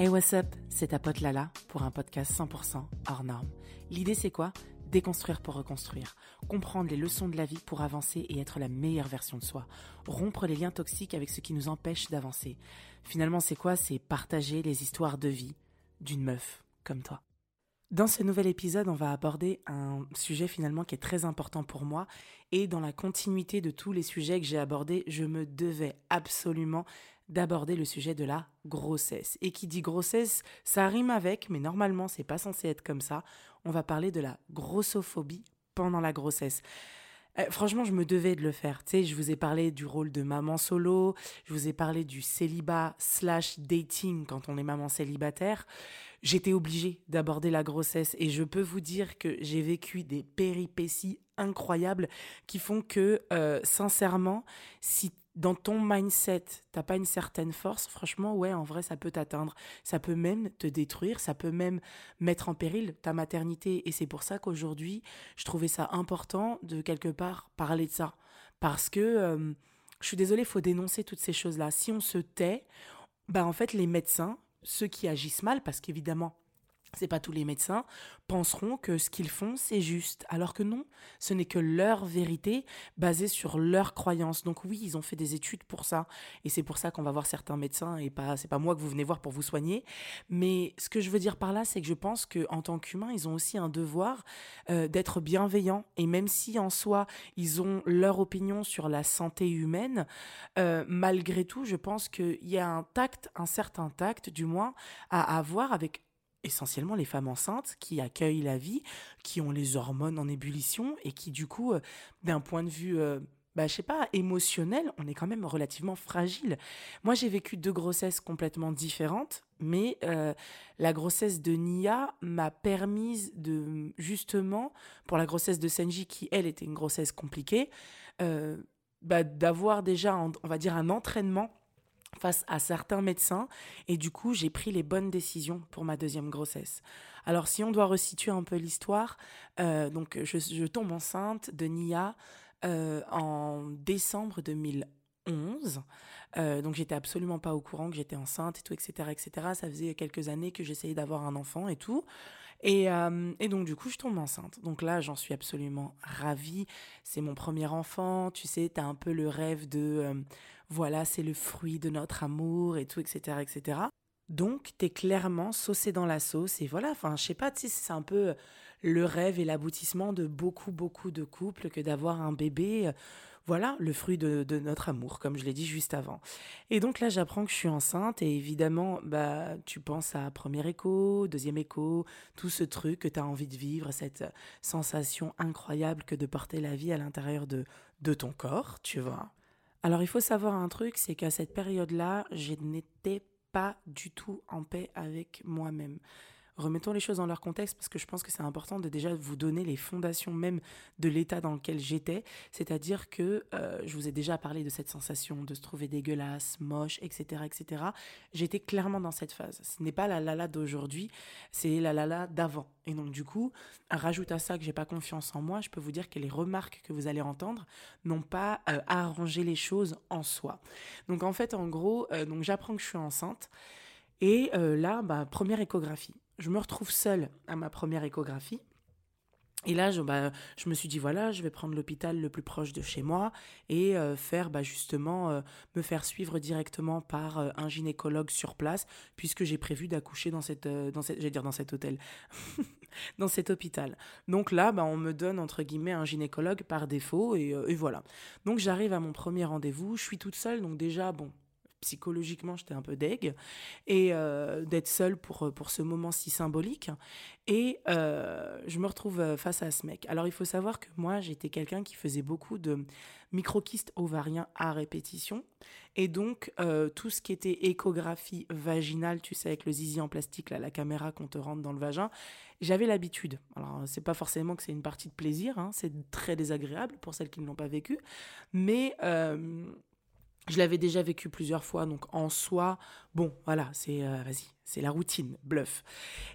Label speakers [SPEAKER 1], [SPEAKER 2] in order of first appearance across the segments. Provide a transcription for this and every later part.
[SPEAKER 1] Hey what's up, c'est ta pote Lala pour un podcast 100% hors norme. L'idée c'est quoi? Déconstruire pour reconstruire, comprendre les leçons de la vie pour avancer et être la meilleure version de soi, rompre les liens toxiques avec ce qui nous empêche d'avancer. Finalement c'est quoi? C'est partager les histoires de vie d'une meuf comme toi. Dans ce nouvel épisode, on va aborder un sujet finalement qui est très important pour moi et dans la continuité de tous les sujets que j'ai abordés, je me devais absolument d'aborder le sujet de la grossesse. Et qui dit grossesse, ça rime avec, mais normalement c'est pas censé être comme ça. On va parler de la grossophobie pendant la grossesse. Euh, franchement, je me devais de le faire. Tu sais, je vous ai parlé du rôle de maman solo, je vous ai parlé du célibat slash dating quand on est maman célibataire. J'étais obligée d'aborder la grossesse et je peux vous dire que j'ai vécu des péripéties incroyables qui font que, euh, sincèrement, si dans ton mindset, t'as pas une certaine force, franchement, ouais, en vrai, ça peut t'atteindre. Ça peut même te détruire, ça peut même mettre en péril ta maternité. Et c'est pour ça qu'aujourd'hui, je trouvais ça important de quelque part parler de ça. Parce que, euh, je suis désolée, faut dénoncer toutes ces choses-là. Si on se tait, bah en fait, les médecins, ceux qui agissent mal, parce qu'évidemment, c'est pas tous les médecins, penseront que ce qu'ils font, c'est juste. Alors que non, ce n'est que leur vérité basée sur leurs croyances. Donc oui, ils ont fait des études pour ça. Et c'est pour ça qu'on va voir certains médecins et pas, c'est pas moi que vous venez voir pour vous soigner. Mais ce que je veux dire par là, c'est que je pense qu'en tant qu'humains, ils ont aussi un devoir euh, d'être bienveillants. Et même si en soi, ils ont leur opinion sur la santé humaine, euh, malgré tout, je pense qu'il y a un tact, un certain tact, du moins, à avoir avec essentiellement les femmes enceintes qui accueillent la vie, qui ont les hormones en ébullition et qui du coup, euh, d'un point de vue, euh, bah, je sais pas, émotionnel, on est quand même relativement fragile. Moi, j'ai vécu deux grossesses complètement différentes, mais euh, la grossesse de Nia m'a permise de, justement, pour la grossesse de Senji, qui elle était une grossesse compliquée, bah, d'avoir déjà, on va dire, un entraînement face à certains médecins et du coup j'ai pris les bonnes décisions pour ma deuxième grossesse. Alors si on doit resituer un peu l'histoire, euh, donc je, tombe enceinte de Nia euh, en décembre 2011. Euh, donc j'étais absolument pas au courant que j'étais enceinte et tout, etc., etc. Ça faisait quelques années que j'essayais d'avoir un enfant et tout. Et, et, donc, du coup, je tombe enceinte. Donc là, j'en suis absolument ravie. C'est mon premier enfant. Tu sais, tu as un peu le rêve de voilà, c'est le fruit de notre amour et tout, etc., etc. Donc, t'es clairement saucé dans la sauce et voilà, enfin, je sais pas, sais, c'est un peu le rêve et l'aboutissement de beaucoup, beaucoup de couples que d'avoir un bébé. Voilà, le fruit de, notre amour, comme je l'ai dit juste avant. Et donc là, j'apprends que je suis enceinte et évidemment, bah, tu penses à premier écho, deuxième écho, tout ce truc que tu as envie de vivre, cette sensation incroyable que de porter la vie à l'intérieur de, de ton corps, tu vois. Alors il faut savoir un truc, c'est qu'à cette période-là, je n'étais pas du tout en paix avec moi-même remettons les choses dans leur contexte parce que je pense que c'est important de déjà vous donner les fondations même de l'état dans lequel j'étais. C'est-à-dire que euh, je vous ai déjà parlé de cette sensation de se trouver dégueulasse, moche, etc. etc. J'étais clairement dans cette phase. Ce n'est pas la lala d'aujourd'hui, c'est la lala d'avant. Et donc du coup, rajoute à ça que j'ai pas confiance en moi, je peux vous dire que les remarques que vous allez entendre n'ont pas euh, arrangé les choses en soi. Donc en fait, en gros, euh, j'apprends que je suis enceinte. Et là, bah, première échographie je me retrouve seule à ma première échographie. Et là, je, bah, je me suis dit, voilà, je vais prendre l'hôpital le plus proche de chez moi et euh, faire bah, justement, euh, me faire suivre directement par euh, un gynécologue sur place, puisque j'ai prévu d'accoucher dans cette, dans cette, dire dans cet hôtel, dans cet hôpital. Donc là, bah, on me donne, entre guillemets, un gynécologue par défaut, et, et voilà. Donc j'arrive à mon premier rendez-vous, je suis toute seule, donc déjà, bon, psychologiquement, j'étais un peu deg, et euh, d'être seule pour, euh, pour ce moment si symbolique. Et euh, je me retrouve face à ce mec. Alors, il faut savoir que moi, j'étais quelqu'un qui faisait beaucoup de microkystes ovariens à répétition. Et donc, tout ce qui était échographie vaginale, tu sais, avec le zizi en plastique, la caméra qu'on te rentre dans le vagin, j'avais l'habitude. Alors, c'est pas forcément que c'est une partie de plaisir, hein, c'est très désagréable pour celles qui ne l'ont pas vécu, mais je l'avais déjà vécu plusieurs fois, donc en soi, bon, voilà, c'est euh, vas-y, c'est la routine, bluff.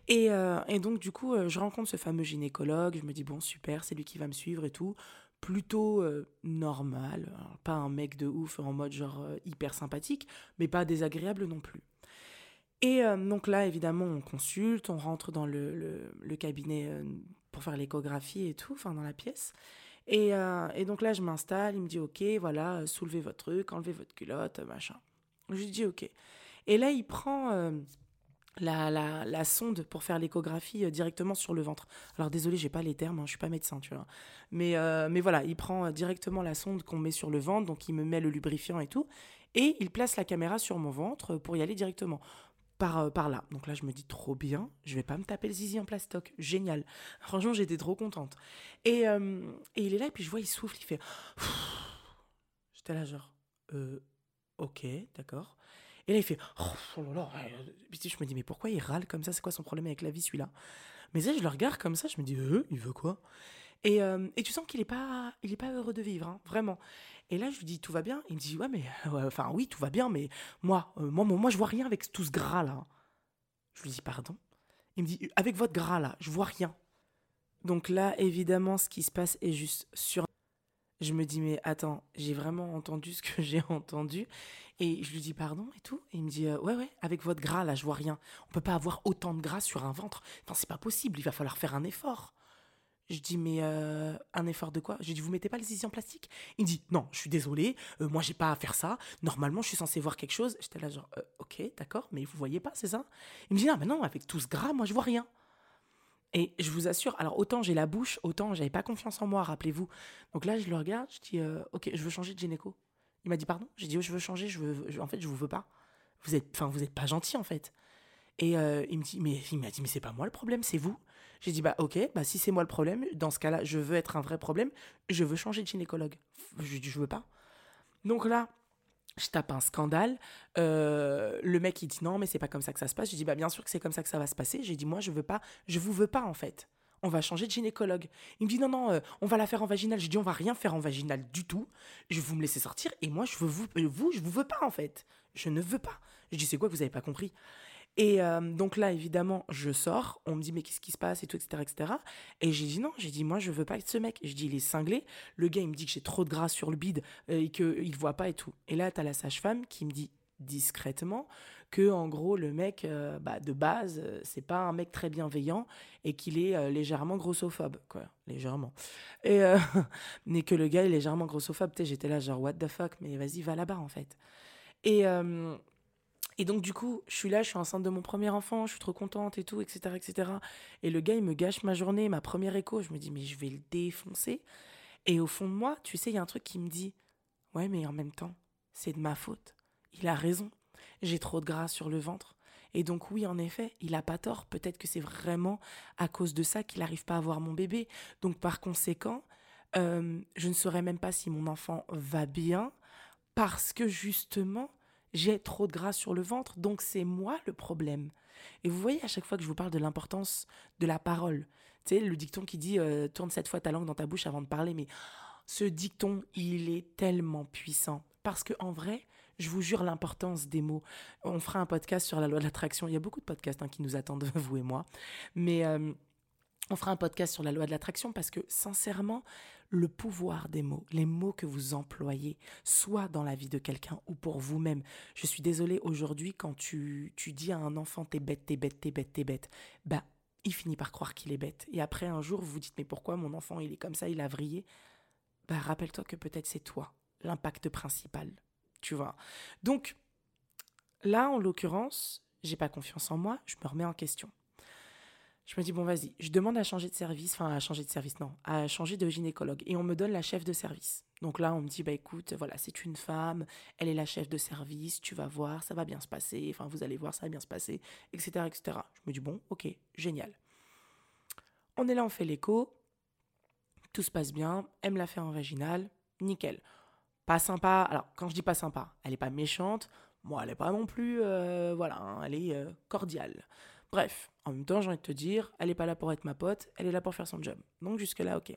[SPEAKER 1] Et, euh, donc du coup, euh, je rencontre ce fameux gynécologue, je me dis bon super, c'est lui qui va me suivre et tout, plutôt normal, pas un mec de ouf en mode genre hyper sympathique, mais pas désagréable non plus. Et donc là, évidemment, on consulte, on rentre dans le, le, cabinet pour faire l'échographie et tout, enfin dans la pièce. Et, et donc là, je m'installe, il me dit, ok, voilà, soulevez votre truc, enlevez votre culotte, machin. Je lui dis, ok. Et là, il prend la, la, la, sonde pour faire l'échographie euh, directement sur le ventre. Alors désolé, j'ai pas les termes, hein, je suis pas médecin, tu vois. Mais, euh, mais voilà, il prend euh, directement la sonde qu'on met sur le ventre, donc il me met le lubrifiant et tout, et il place la caméra sur mon ventre pour y aller directement. Par, par là. Donc là, je me dis trop bien, je vais pas me taper le zizi en plastoc. Génial. Franchement, j'étais trop contente. Et, et il est là, et puis je vois, il souffle, il fait. J'étais là, genre, ok, d'accord. Et là, il fait oh, je me dis, mais pourquoi il râle comme ça? C'est quoi son problème avec la vie, celui-là? Mais là, je le regarde comme ça, je me dis, euh, il veut quoi? Et, euh, et, tu sens qu'il n'est pas, il est pas heureux de vivre, hein, vraiment. Et là, je lui dis, tout va bien? Il me dit, ouais, mais. enfin, oui, tout va bien, mais moi, euh, moi, moi, je vois rien avec tout ce gras-là. Je lui dis, pardon? Il me dit, avec votre gras-là, je vois rien. Donc là, évidemment, ce qui se passe est juste sur. Je me dis, mais attends, j'ai vraiment entendu ce que j'ai entendu. Et je lui dis pardon et tout? Et il me dit euh, ouais ouais avec votre gras là je vois rien. On peut pas avoir autant de gras sur un ventre. Enfin c'est pas possible. Il va falloir faire un effort. Je dis mais euh, un effort de quoi? Je dis vous mettez pas le zizi en plastique? Il me dit non je suis désolé euh, moi j'ai pas à faire ça. Normalement je suis censé voir quelque chose. J'étais là genre ok d'accord mais vous voyez pas c'est ça? Il me dit non mais non avec tout ce gras moi je vois rien. Et je vous assure, alors autant j'ai la bouche, autant j'avais pas confiance en moi, rappelez-vous. Donc là, je le regarde, je dis, ok, je veux changer de gynéco. Il m'a dit pardon? J'ai dit oh, je veux changer, je veux, en fait je vous veux pas. Vous êtes, enfin vous êtes pas gentil en fait. Et euh, il me dit mais il m'a dit mais c'est pas moi le problème, c'est vous. J'ai dit bah ok, bah si c'est moi le problème, dans ce cas-là je veux être un vrai problème, je veux changer de gynécologue. Je dis je veux pas. Donc là je tape un scandale. Euh, le mec il dit non mais c'est pas comme ça que ça se passe. J'ai dit bah bien sûr que c'est comme ça que ça va se passer. J'ai dit moi je veux pas, je vous veux pas en fait on va changer de gynécologue. Il me dit non, non, euh, on va la faire en vaginal. J'ai dit on va rien faire en vaginal du tout. Je vous me laisser sortir et moi je veux vous, euh, vous je vous veux pas en fait. Je ne veux pas. Je dis c'est quoi que vous avez pas compris? Et euh, donc là, évidemment, je sors. On me dit, mais qu'est-ce qui se passe et tout, etc. etc. Et j'ai dit non. J'ai dit, moi, je veux pas être ce mec. Je dis, il est cinglé. Le gars, il me dit que j'ai trop de gras sur le bide et qu'il voit pas et tout. Et là, tu as la sage-femme qui me dit discrètement que en gros le mec euh, bah, de base euh, c'est pas un mec très bienveillant et qu'il est euh, légèrement grossophobe quoi légèrement et mais que le gars est légèrement grossophobe j'étais là genre what the fuck mais vas-y va là-bas en fait et et donc du coup je suis là je suis enceinte de mon premier enfant je suis trop contente et tout etc etc et le gars il me gâche ma journée ma première écho je me dis mais je vais le défoncer et au fond de moi tu sais il y a un truc qui me dit ouais mais en même temps c'est de ma faute il a raison j'ai trop de gras sur le ventre. Et donc oui, en effet, il a pas tort. Peut-être que c'est vraiment à cause de ça qu'il n'arrive pas à avoir mon bébé. Donc par conséquent, euh, je ne saurais même pas si mon enfant va bien parce que justement, j'ai trop de gras sur le ventre. Donc c'est moi le problème. Et vous voyez à chaque fois que je vous parle de l'importance de la parole. Tu sais, le dicton qui dit euh, tourne cette fois ta langue dans ta bouche avant de parler. Mais ce dicton, il est tellement puissant. Parce que en vrai, je vous jure l'importance des mots. On fera un podcast sur la loi de l'attraction. Il y a beaucoup de podcasts hein, qui nous attendent, vous et moi. Mais euh, on fera un podcast sur la loi de l'attraction parce que sincèrement, le pouvoir des mots, les mots que vous employez, soit dans la vie de quelqu'un ou pour vous-même. Je suis désolée aujourd'hui quand tu, tu dis à un enfant t'es bête, t'es bête, t'es bête, t'es bête. Bah, il finit par croire qu'il est bête. Et après un jour, vous vous dites mais pourquoi mon enfant il est comme ça, il a vrillé? Bah rappelle-toi que peut-être c'est toi l'impact principal tu vois. Donc, là, en l'occurrence, j'ai pas confiance en moi, je me remets en question. Je me dis, bon, vas-y, je demande à changer de service, enfin, à changer de service, non, à changer de gynécologue. Et on me donne la chef de service. Donc là, on me dit, bah écoute, voilà, c'est une femme, elle est la chef de service, tu vas voir, ça va bien se passer, enfin, vous allez voir, ça va bien se passer, etc., etc. Je me dis, bon, ok, génial. On est là, on fait l'écho, tout se passe bien, elle me l'a fait en vaginal, nickel pas sympa. Alors, quand je dis pas sympa, elle est pas méchante. Moi, elle est pas non plus. Euh, voilà, hein, elle est euh, cordiale. Bref, en même temps, j'ai envie de te dire, elle est pas là pour être ma pote, elle est là pour faire son job. Donc, jusque-là, ok.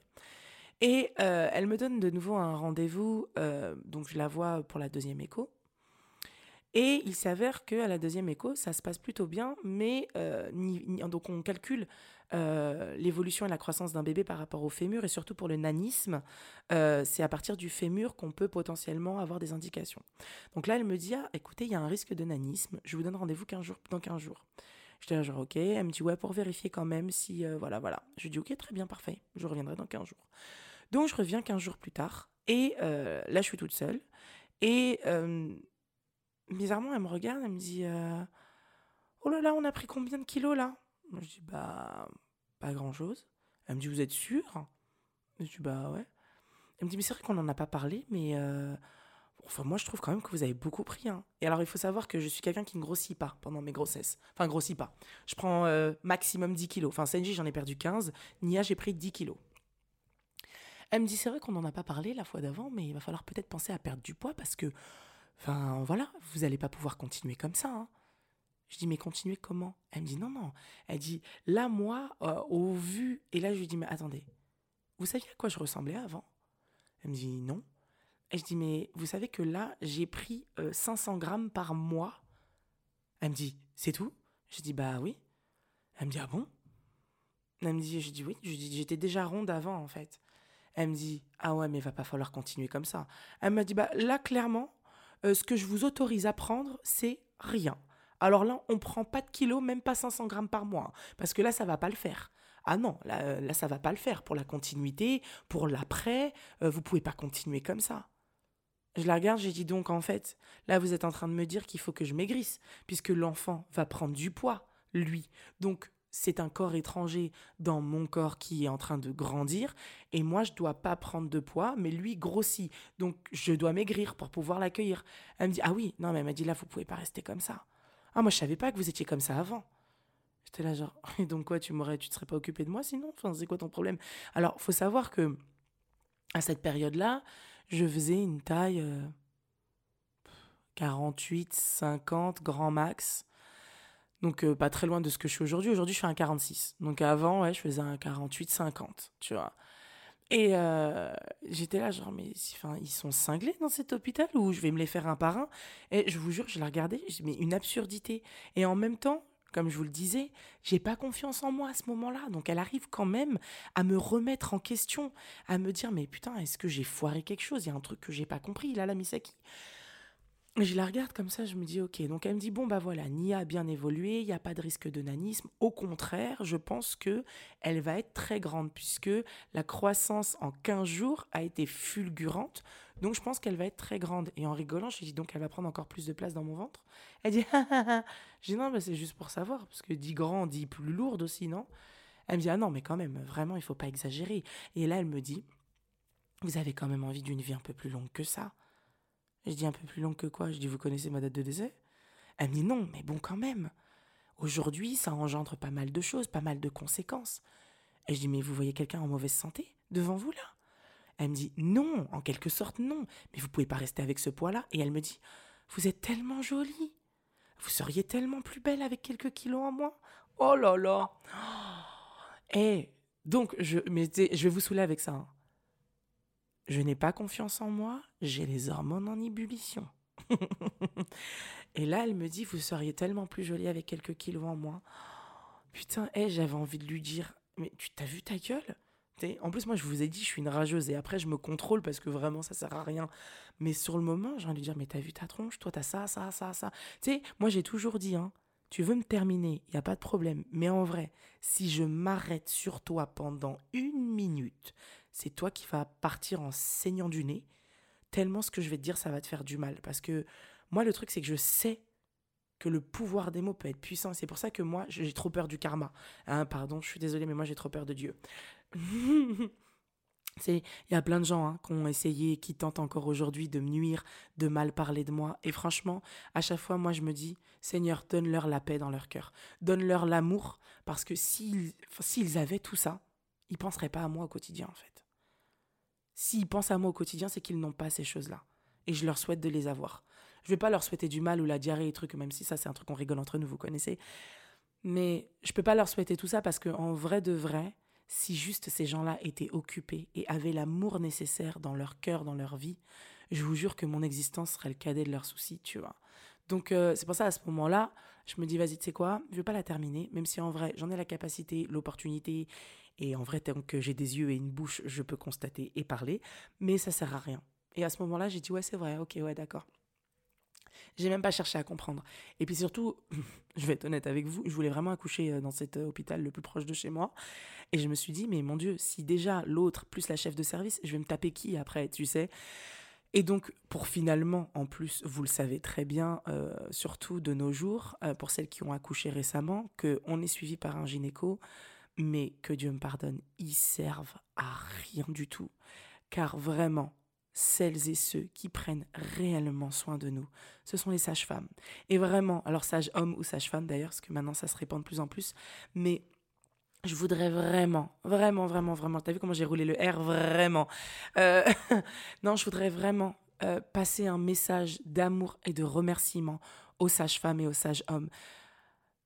[SPEAKER 1] Et euh, elle me donne de nouveau un rendez-vous. donc, je la vois pour la deuxième écho. Et il s'avère qu'à la deuxième écho, ça se passe plutôt bien, mais euh, donc on calcule euh, l'évolution et la croissance d'un bébé par rapport au fémur, et surtout pour le nanisme, euh, c'est à partir du fémur qu'on peut potentiellement avoir des indications. Donc là, elle me dit, ah, écoutez, il y a un risque de nanisme, je vous donne rendez-vous dans 15 jours. J'étais là genre, ok, elle me dit, ouais, pour vérifier quand même si, voilà, voilà. Je dis, ok, très bien, parfait, je reviendrai dans 15 jours. Donc je reviens 15 jours plus tard, et là, je suis toute seule, et bizarrement, elle me regarde, elle me dit euh, Oh là là, on a pris combien de kilos là? Je dis Bah, pas grand chose. Elle me dit Vous êtes sûr Je dis Bah ouais. Elle me dit Mais c'est vrai qu'on n'en a pas parlé, mais euh, enfin, moi je trouve quand même que vous avez beaucoup pris. Hein. Et alors, il faut savoir que je suis quelqu'un qui ne grossit pas pendant mes grossesses. Enfin, grossit pas. Je prends euh, maximum 10 kilos. Enfin, Senji, j'en ai perdu 15. Nia, j'ai pris 10 kilos. Elle me dit C'est vrai qu'on n'en a pas parlé la fois d'avant, mais il va falloir peut-être penser à perdre du poids parce que Enfin, voilà, vous n'allez pas pouvoir continuer comme ça. Hein. Je dis, mais continuer comment? Elle me dit, non, non. Elle dit, là, moi, euh, au vu. Et là, je lui dis, mais attendez, vous saviez à quoi je ressemblais avant? Elle me dit, non. Et je dis, mais vous savez que là, j'ai pris 500 euh, grammes par mois Elle me dit, c'est tout? Je dis, bah oui. Elle me dit, ah bon? Elle me dit, je dis, oui. Je dis, j'étais déjà ronde avant, en fait. Elle me dit, ah ouais, mais il va pas falloir continuer comme ça. Elle m'a dit, bah là, clairement, euh, ce que je vous autorise à prendre, c'est rien. Alors là, on prend pas de kilos, même pas 500 grammes par mois, hein, parce que là, ça va pas le faire. Ah non, là, euh, là ça va pas le faire pour la continuité, pour l'après. Euh, vous pouvez pas continuer comme ça. Je la regarde, j'ai dit donc en fait, là vous êtes en train de me dire qu'il faut que je maigrisse, puisque l'enfant va prendre du poids, lui. Donc c'est un corps étranger dans mon corps qui est en train de grandir et moi je dois pas prendre de poids mais lui grossit donc je dois maigrir pour pouvoir l'accueillir. Elle me dit ah oui non mais elle m'a dit là vous pouvez pas rester comme ça. Ah moi je savais pas que vous étiez comme ça avant. J'étais là genre et donc quoi tu m'aurais tu te serais pas occupé de moi sinon? Enfin c'est quoi ton problème? Alors faut savoir que à cette période-là je faisais une taille 48 euh, 50 grand max donc euh, pas très loin de ce que je suis aujourd'hui. Aujourd'hui, je fais un 46. Donc avant, ouais, je faisais un 48-50, tu vois. Et euh, j'étais là, genre, mais enfin, ils sont cinglés dans cet hôpital ou je vais me les faire un par un? Et je vous jure, je la regardais, je mais une absurdité. Et en même temps, comme je vous le disais, j'ai pas confiance en moi à ce moment-là. Donc elle arrive quand même à me remettre en question, à me dire, mais putain, est-ce que j'ai foiré quelque chose? Il y a un truc que j'ai pas compris, là, la Misaki je la regarde comme ça, je me dis ok. Donc elle me dit bon bah voilà, Nia a bien évolué, il n'y a pas de risque de nanisme. Au contraire, je pense que elle va être très grande puisque la croissance en 15 jours a été fulgurante. Donc je pense qu'elle va être très grande. Et en rigolant, je dis donc elle va prendre encore plus de place dans mon ventre. Elle dit je dis non mais c'est juste pour savoir parce que dit grand dit plus lourde aussi non? Elle me dit ah non mais quand même vraiment il faut pas exagérer. Et là elle me dit vous avez quand même envie d'une vie un peu plus longue que ça. Je dis un peu plus long que quoi? Je dis vous connaissez ma date de décès? Elle me dit non, mais bon quand même. Aujourd'hui, ça engendre pas mal de choses, pas mal de conséquences. Et je dis mais vous voyez quelqu'un en mauvaise santé devant vous là? Elle me dit non, en quelque sorte non, mais vous pouvez pas rester avec ce poids-là. Et elle me dit vous êtes tellement jolie, vous seriez tellement plus belle avec quelques kilos en moins. Oh là là. Et donc je, mais je vais vous saouler avec ça. Hein. Je n'ai pas confiance en moi, j'ai les hormones en ébullition. et là, elle me dit, vous seriez tellement plus jolie avec quelques kilos en moins. Putain, hey, j'avais envie de lui dire, mais tu t'as vu ta gueule? En plus, moi, je vous ai dit, je suis une rageuse. Et après, je me contrôle parce que vraiment, ça sert à rien. Mais sur le moment, j'ai envie de dire, mais t'as vu ta tronche? Toi, t'as ça, ça, ça, ça. Tu sais, moi, j'ai toujours dit, hein, tu veux me terminer, il n'y a pas de problème. Mais en vrai, si je m'arrête sur toi pendant une minute, c'est toi qui vas partir en saignant du nez, tellement ce que je vais te dire, ça va te faire du mal. Parce que moi, le truc, c'est que je sais que le pouvoir des mots peut être puissant. C'est pour ça que moi, j'ai trop peur du karma. Hein, pardon, je suis désolée, mais moi, j'ai trop peur de Dieu. C'est, il y a plein de gens hein, qui ont essayé, qui tentent encore aujourd'hui de me nuire, de mal parler de moi. Et franchement, à chaque fois, moi, je me dis, Seigneur, donne-leur la paix dans leur cœur. Donne-leur l'amour, parce que s'ils, avaient tout ça, ils penseraient pas à moi au quotidien, en fait. S'ils pensent à moi au quotidien, c'est qu'ils n'ont pas ces choses-là. Et je leur souhaite de les avoir. Je vais pas leur souhaiter du mal ou la diarrhée et trucs, même si ça, c'est un truc qu'on rigole entre nous, vous connaissez. Mais je peux pas leur souhaiter tout ça parce qu'en vrai de vrai, si juste ces gens-là étaient occupés et avaient l'amour nécessaire dans leur cœur, dans leur vie, je vous jure que mon existence serait le cadet de leurs soucis, tu vois. Donc euh, c'est pour ça à ce moment-là, je me dis vas-y, tu sais quoi, je vais pas la terminer, même si en vrai j'en ai la capacité, l'opportunité, et en vrai tant que j'ai des yeux et une bouche, je peux constater et parler, mais ça sert à rien. Et à ce moment-là, j'ai dit ouais c'est vrai, ok ouais d'accord. J'ai même pas cherché à comprendre. Et puis surtout, je vais être honnête avec vous, je voulais vraiment accoucher euh, dans cet euh, hôpital le plus proche de chez moi. Et je me suis dit, mais mon Dieu, si déjà l'autre plus la chef de service, je vais me taper qui après, tu sais? Et donc, pour finalement, en plus, vous le savez très bien, euh, surtout de nos jours, pour celles qui ont accouché récemment, qu'on est suivi par un gynéco, mais que Dieu me pardonne, ils servent à rien du tout. Car vraiment, celles et ceux qui prennent réellement soin de nous. Ce sont les sages-femmes. Et vraiment, alors sage-homme ou sage-femme d'ailleurs, parce que maintenant ça se répand de plus en plus, mais je voudrais vraiment, vraiment, vraiment, vraiment, t'as vu comment j'ai roulé le R, vraiment. Euh, non, je voudrais vraiment euh, passer un message d'amour et de remerciement aux sages-femmes et aux sages-hommes.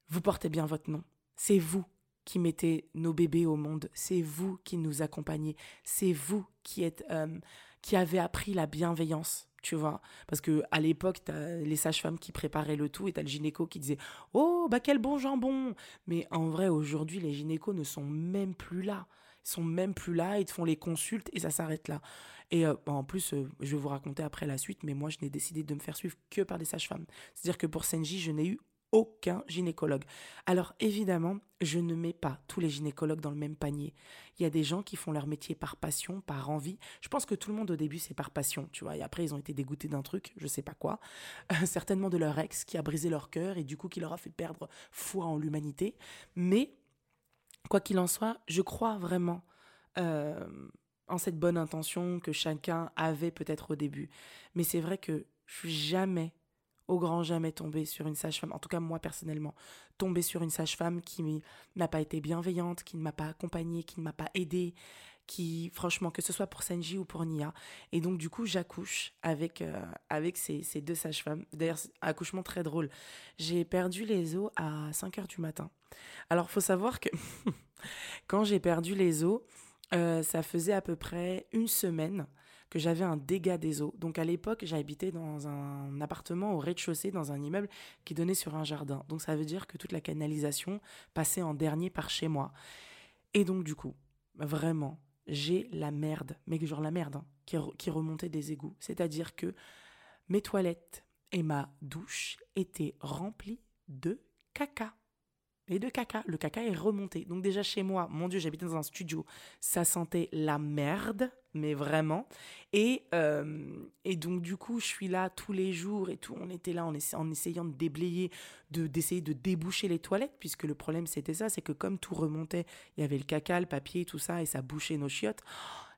[SPEAKER 1] Vous portez bien votre nom. C'est vous qui mettez nos bébés au monde. C'est vous qui nous accompagnez. C'est vous qui êtes... Euh, qui avait appris la bienveillance, tu vois. Parce que à l'époque, t'as les sages-femmes qui préparaient le tout et t'as le gynéco qui disait Oh, bah quel bon jambon Mais en vrai, aujourd'hui, les gynécos ne sont même plus là. Ils sont même plus là, ils te font les consultes et ça s'arrête là. Et euh, en plus, euh, je vais vous raconter après la suite, mais moi, je n'ai décidé de me faire suivre que par des sages-femmes. C'est-à-dire que pour Senji, je n'ai eu aucun gynécologue. Alors évidemment, je ne mets pas tous les gynécologues dans le même panier. Il y a des gens qui font leur métier par passion, par envie. Je pense que tout le monde au début c'est par passion, tu vois. Et après ils ont été dégoûtés d'un truc, je sais pas quoi, certainement de leur ex qui a brisé leur cœur et du coup qui leur a fait perdre foi en l'humanité. Mais quoi qu'il en soit, je crois vraiment euh, en cette bonne intention que chacun avait peut-être au début. Mais c'est vrai que je suis jamais au grand jamais tomber sur une sage-femme, en tout cas moi personnellement, tomber sur une sage-femme qui n'a pas été bienveillante, qui ne m'a pas accompagnée, qui ne m'a pas aidée, qui, franchement, que ce soit pour Senji ou pour Nia. Et donc, du coup, j'accouche avec, euh, avec ces, ces deux sages-femmes. D'ailleurs, accouchement très drôle. J'ai perdu les os à 5 heures du matin. Alors, faut savoir que quand j'ai perdu les os, euh, ça faisait à peu près une semaine que j'avais un dégât des eaux. Donc à l'époque, j'habitais dans un appartement au rez-de-chaussée, dans un immeuble qui donnait sur un jardin. Donc ça veut dire que toute la canalisation passait en dernier par chez moi. Et donc du coup, vraiment, j'ai la merde, mais genre la merde, hein, qui, qui remontait des égouts. C'est-à-dire que mes toilettes et ma douche étaient remplies de caca et de caca. Le caca est remonté. Donc déjà chez moi, mon Dieu, j'habitais dans un studio, ça sentait la merde, mais vraiment. Et, euh, et donc du coup, je suis là tous les jours et tout. On était là en, essayant de déblayer, de d'essayer de déboucher les toilettes, puisque le problème c'était ça, c'est que comme tout remontait, il y avait le caca, le papier, tout ça, et ça bouchait nos chiottes.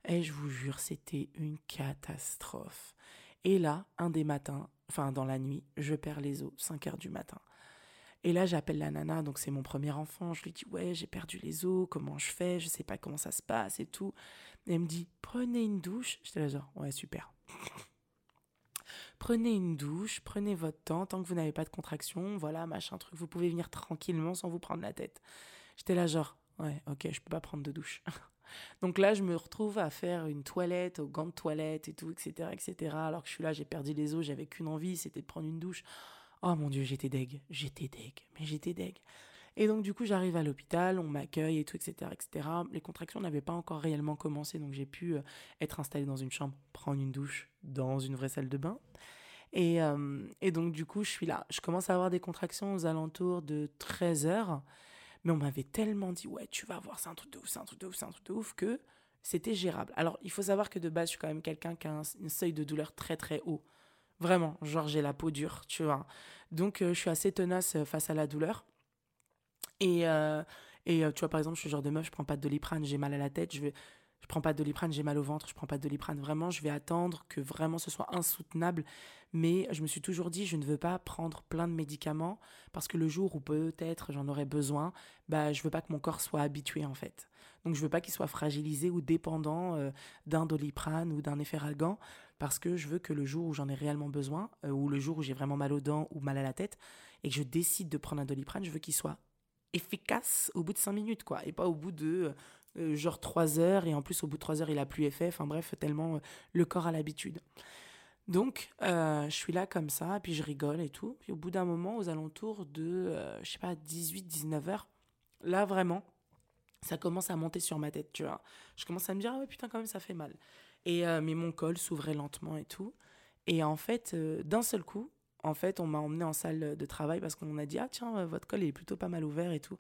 [SPEAKER 1] Et je vous jure, c'était une catastrophe. Et là, un des matins, enfin dans la nuit, je perds les os, 5 heures du matin. Et là, j'appelle la nana, donc c'est mon premier enfant. Je lui dis, ouais, j'ai perdu les os, comment je fais, je sais pas comment ça se passe et tout. Elle me dit, prenez une douche. J'étais là, genre, ouais, super. prenez une douche, prenez votre temps, tant que vous n'avez pas de contraction, voilà, machin truc, vous pouvez venir tranquillement sans vous prendre la tête. J'étais là, genre, ouais, ok, je peux pas prendre de douche. Donc là, je me retrouve à faire une toilette, au gants de toilette et tout, etc., etc. Alors que je suis là, j'ai perdu les os, j'avais qu'une envie, c'était de prendre une douche. Oh mon Dieu, j'étais deg, j'étais deg, mais j'étais deg. Et donc du coup, j'arrive à l'hôpital, on m'accueille et tout, etc., etc. Les contractions n'avaient pas encore réellement commencé, donc j'ai pu euh, être installée dans une chambre, prendre une douche dans une vraie salle de bain. Et, euh, et donc du coup, je suis là. Je commence à avoir des contractions aux alentours de 13 heures. Mais on m'avait tellement dit, ouais, tu vas voir, c'est un truc de ouf, c'est un truc de ouf, c'est un truc de ouf, que c'était gérable. Alors, il faut savoir que de base, je suis quand même quelqu'un qui a un, seuil de douleur très très haut. Vraiment, genre j'ai la peau dure, tu vois. Donc euh, je suis assez tenace face à la douleur. Et, euh, et tu vois, par exemple, je suis genre de meuf, je prends pas de doliprane, j'ai mal à la tête, je vais, je prends pas de doliprane, j'ai mal au ventre, je prends pas de doliprane. Vraiment, je vais attendre que vraiment ce soit insoutenable. Mais je me suis toujours dit, je ne veux pas prendre plein de médicaments parce que le jour où peut-être j'en aurais besoin, bah, je veux pas que mon corps soit habitué en fait. Donc je veux pas qu'il soit fragilisé ou dépendant d'un doliprane ou d'un efferalgan parce que je veux que le jour où j'en ai réellement besoin, euh, ou le jour où j'ai vraiment mal aux dents ou mal à la tête, et que je décide de prendre un doliprane, je veux qu'il soit efficace au bout de 5 minutes, quoi, et pas au bout de euh, genre 3 heures, et en plus au bout de 3 heures il a plus effet, enfin bref, tellement euh, le corps a l'habitude. Donc, euh, je suis là comme ça, puis je rigole et tout. Puis au bout d'un moment, aux alentours de, je sais pas, 18, 19 heures, là vraiment, ça commence à monter sur ma tête, tu vois. Je commence à me dire, ah ouais, putain, quand même, ça fait mal. Et, mais mon col s'ouvrait lentement et tout. Et en fait, d'un seul coup, en fait, on m'a emmené en salle de travail parce qu'on a dit, ah tiens, votre col est plutôt pas mal ouvert et tout.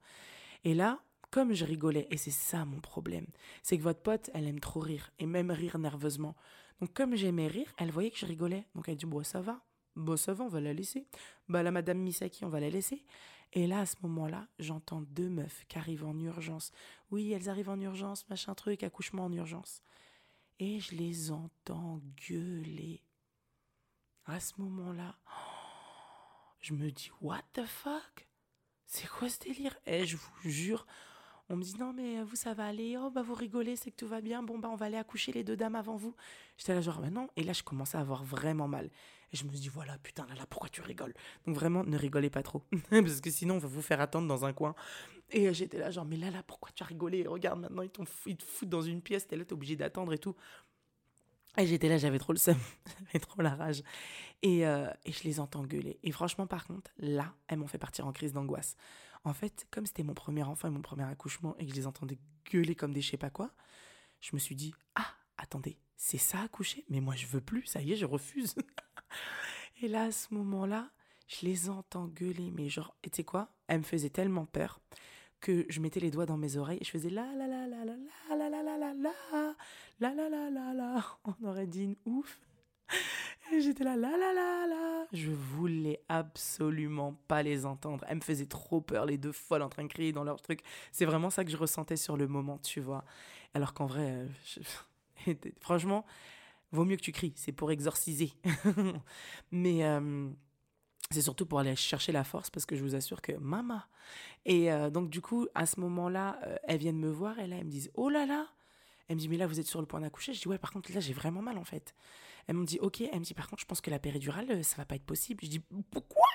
[SPEAKER 1] Et là, comme je rigolais, et c'est ça mon problème, c'est que votre pote, elle aime trop rire, et même rire nerveusement. Donc comme j'aimais rire, elle voyait que je rigolais. Donc elle dit, bon, ça va, bon, ça va, on va la laisser. Bah la madame Misaki, on va la laisser. Et là, à ce moment-là, j'entends deux meufs qui arrivent en urgence. Oui, elles arrivent en urgence, machin truc, accouchement en urgence. Et je les entends gueuler. À ce moment-là, je me dis, what the fuck? C'est quoi ce délire? Et je vous jure, on me dit non mais vous ça va aller, oh bah vous rigolez, c'est que tout va bien, bon bah on va aller accoucher les deux dames avant vous. J'étais là genre mais non, et là je commençais à avoir vraiment mal. Et je me dis voilà putain là là pourquoi tu rigoles? Donc vraiment ne rigolez pas trop. Parce que sinon on va vous faire attendre dans un coin. Et j'étais là genre mais là là pourquoi tu as rigolé? Regarde maintenant ils, ils te foutent dans une pièce, t'es là t'es obligé d'attendre et tout. Et j'étais là, j'avais trop le seum, j'avais trop la rage. Et, euh, et, je les entends gueuler. Et franchement, par contre, là, elles m'ont fait partir en crise d'angoisse. En fait, comme c'était mon premier enfant et mon premier accouchement et que je les entendais gueuler comme des je sais pas quoi, je me suis dit, ah, attendez, c'est ça accoucher? Mais moi, je veux plus, ça y est, je refuse. et là, à ce moment-là, je les entends gueuler, mais genre, et tu sais quoi? Elles me faisaient tellement peur que je mettais les doigts dans mes oreilles et je faisais la la la la la la la là là, là là là là là. On aurait dit une ouf. J'étais là, là là là là. Je voulais absolument pas les entendre. Elles me faisaient trop peur, les deux folles en train de crier dans leur truc. C'est vraiment ça que je ressentais sur le moment, tu vois. Alors qu'en vrai, euh, franchement, vaut mieux que tu cries. C'est pour exorciser. Mais. Euh, c'est surtout pour aller chercher la force parce que je vous assure que maman. Et euh, donc du coup, à ce moment-là, elles viennent me voir et là, elles me disent, oh là là, elle me dit Mais là, vous êtes sur le point d'accoucher Je dis Ouais, par contre, là, j'ai vraiment mal en fait. Elle me dit Ok. Elle me dit Par contre, je pense que la péridurale, euh, ça va pas être possible. Je dis Pourquoi?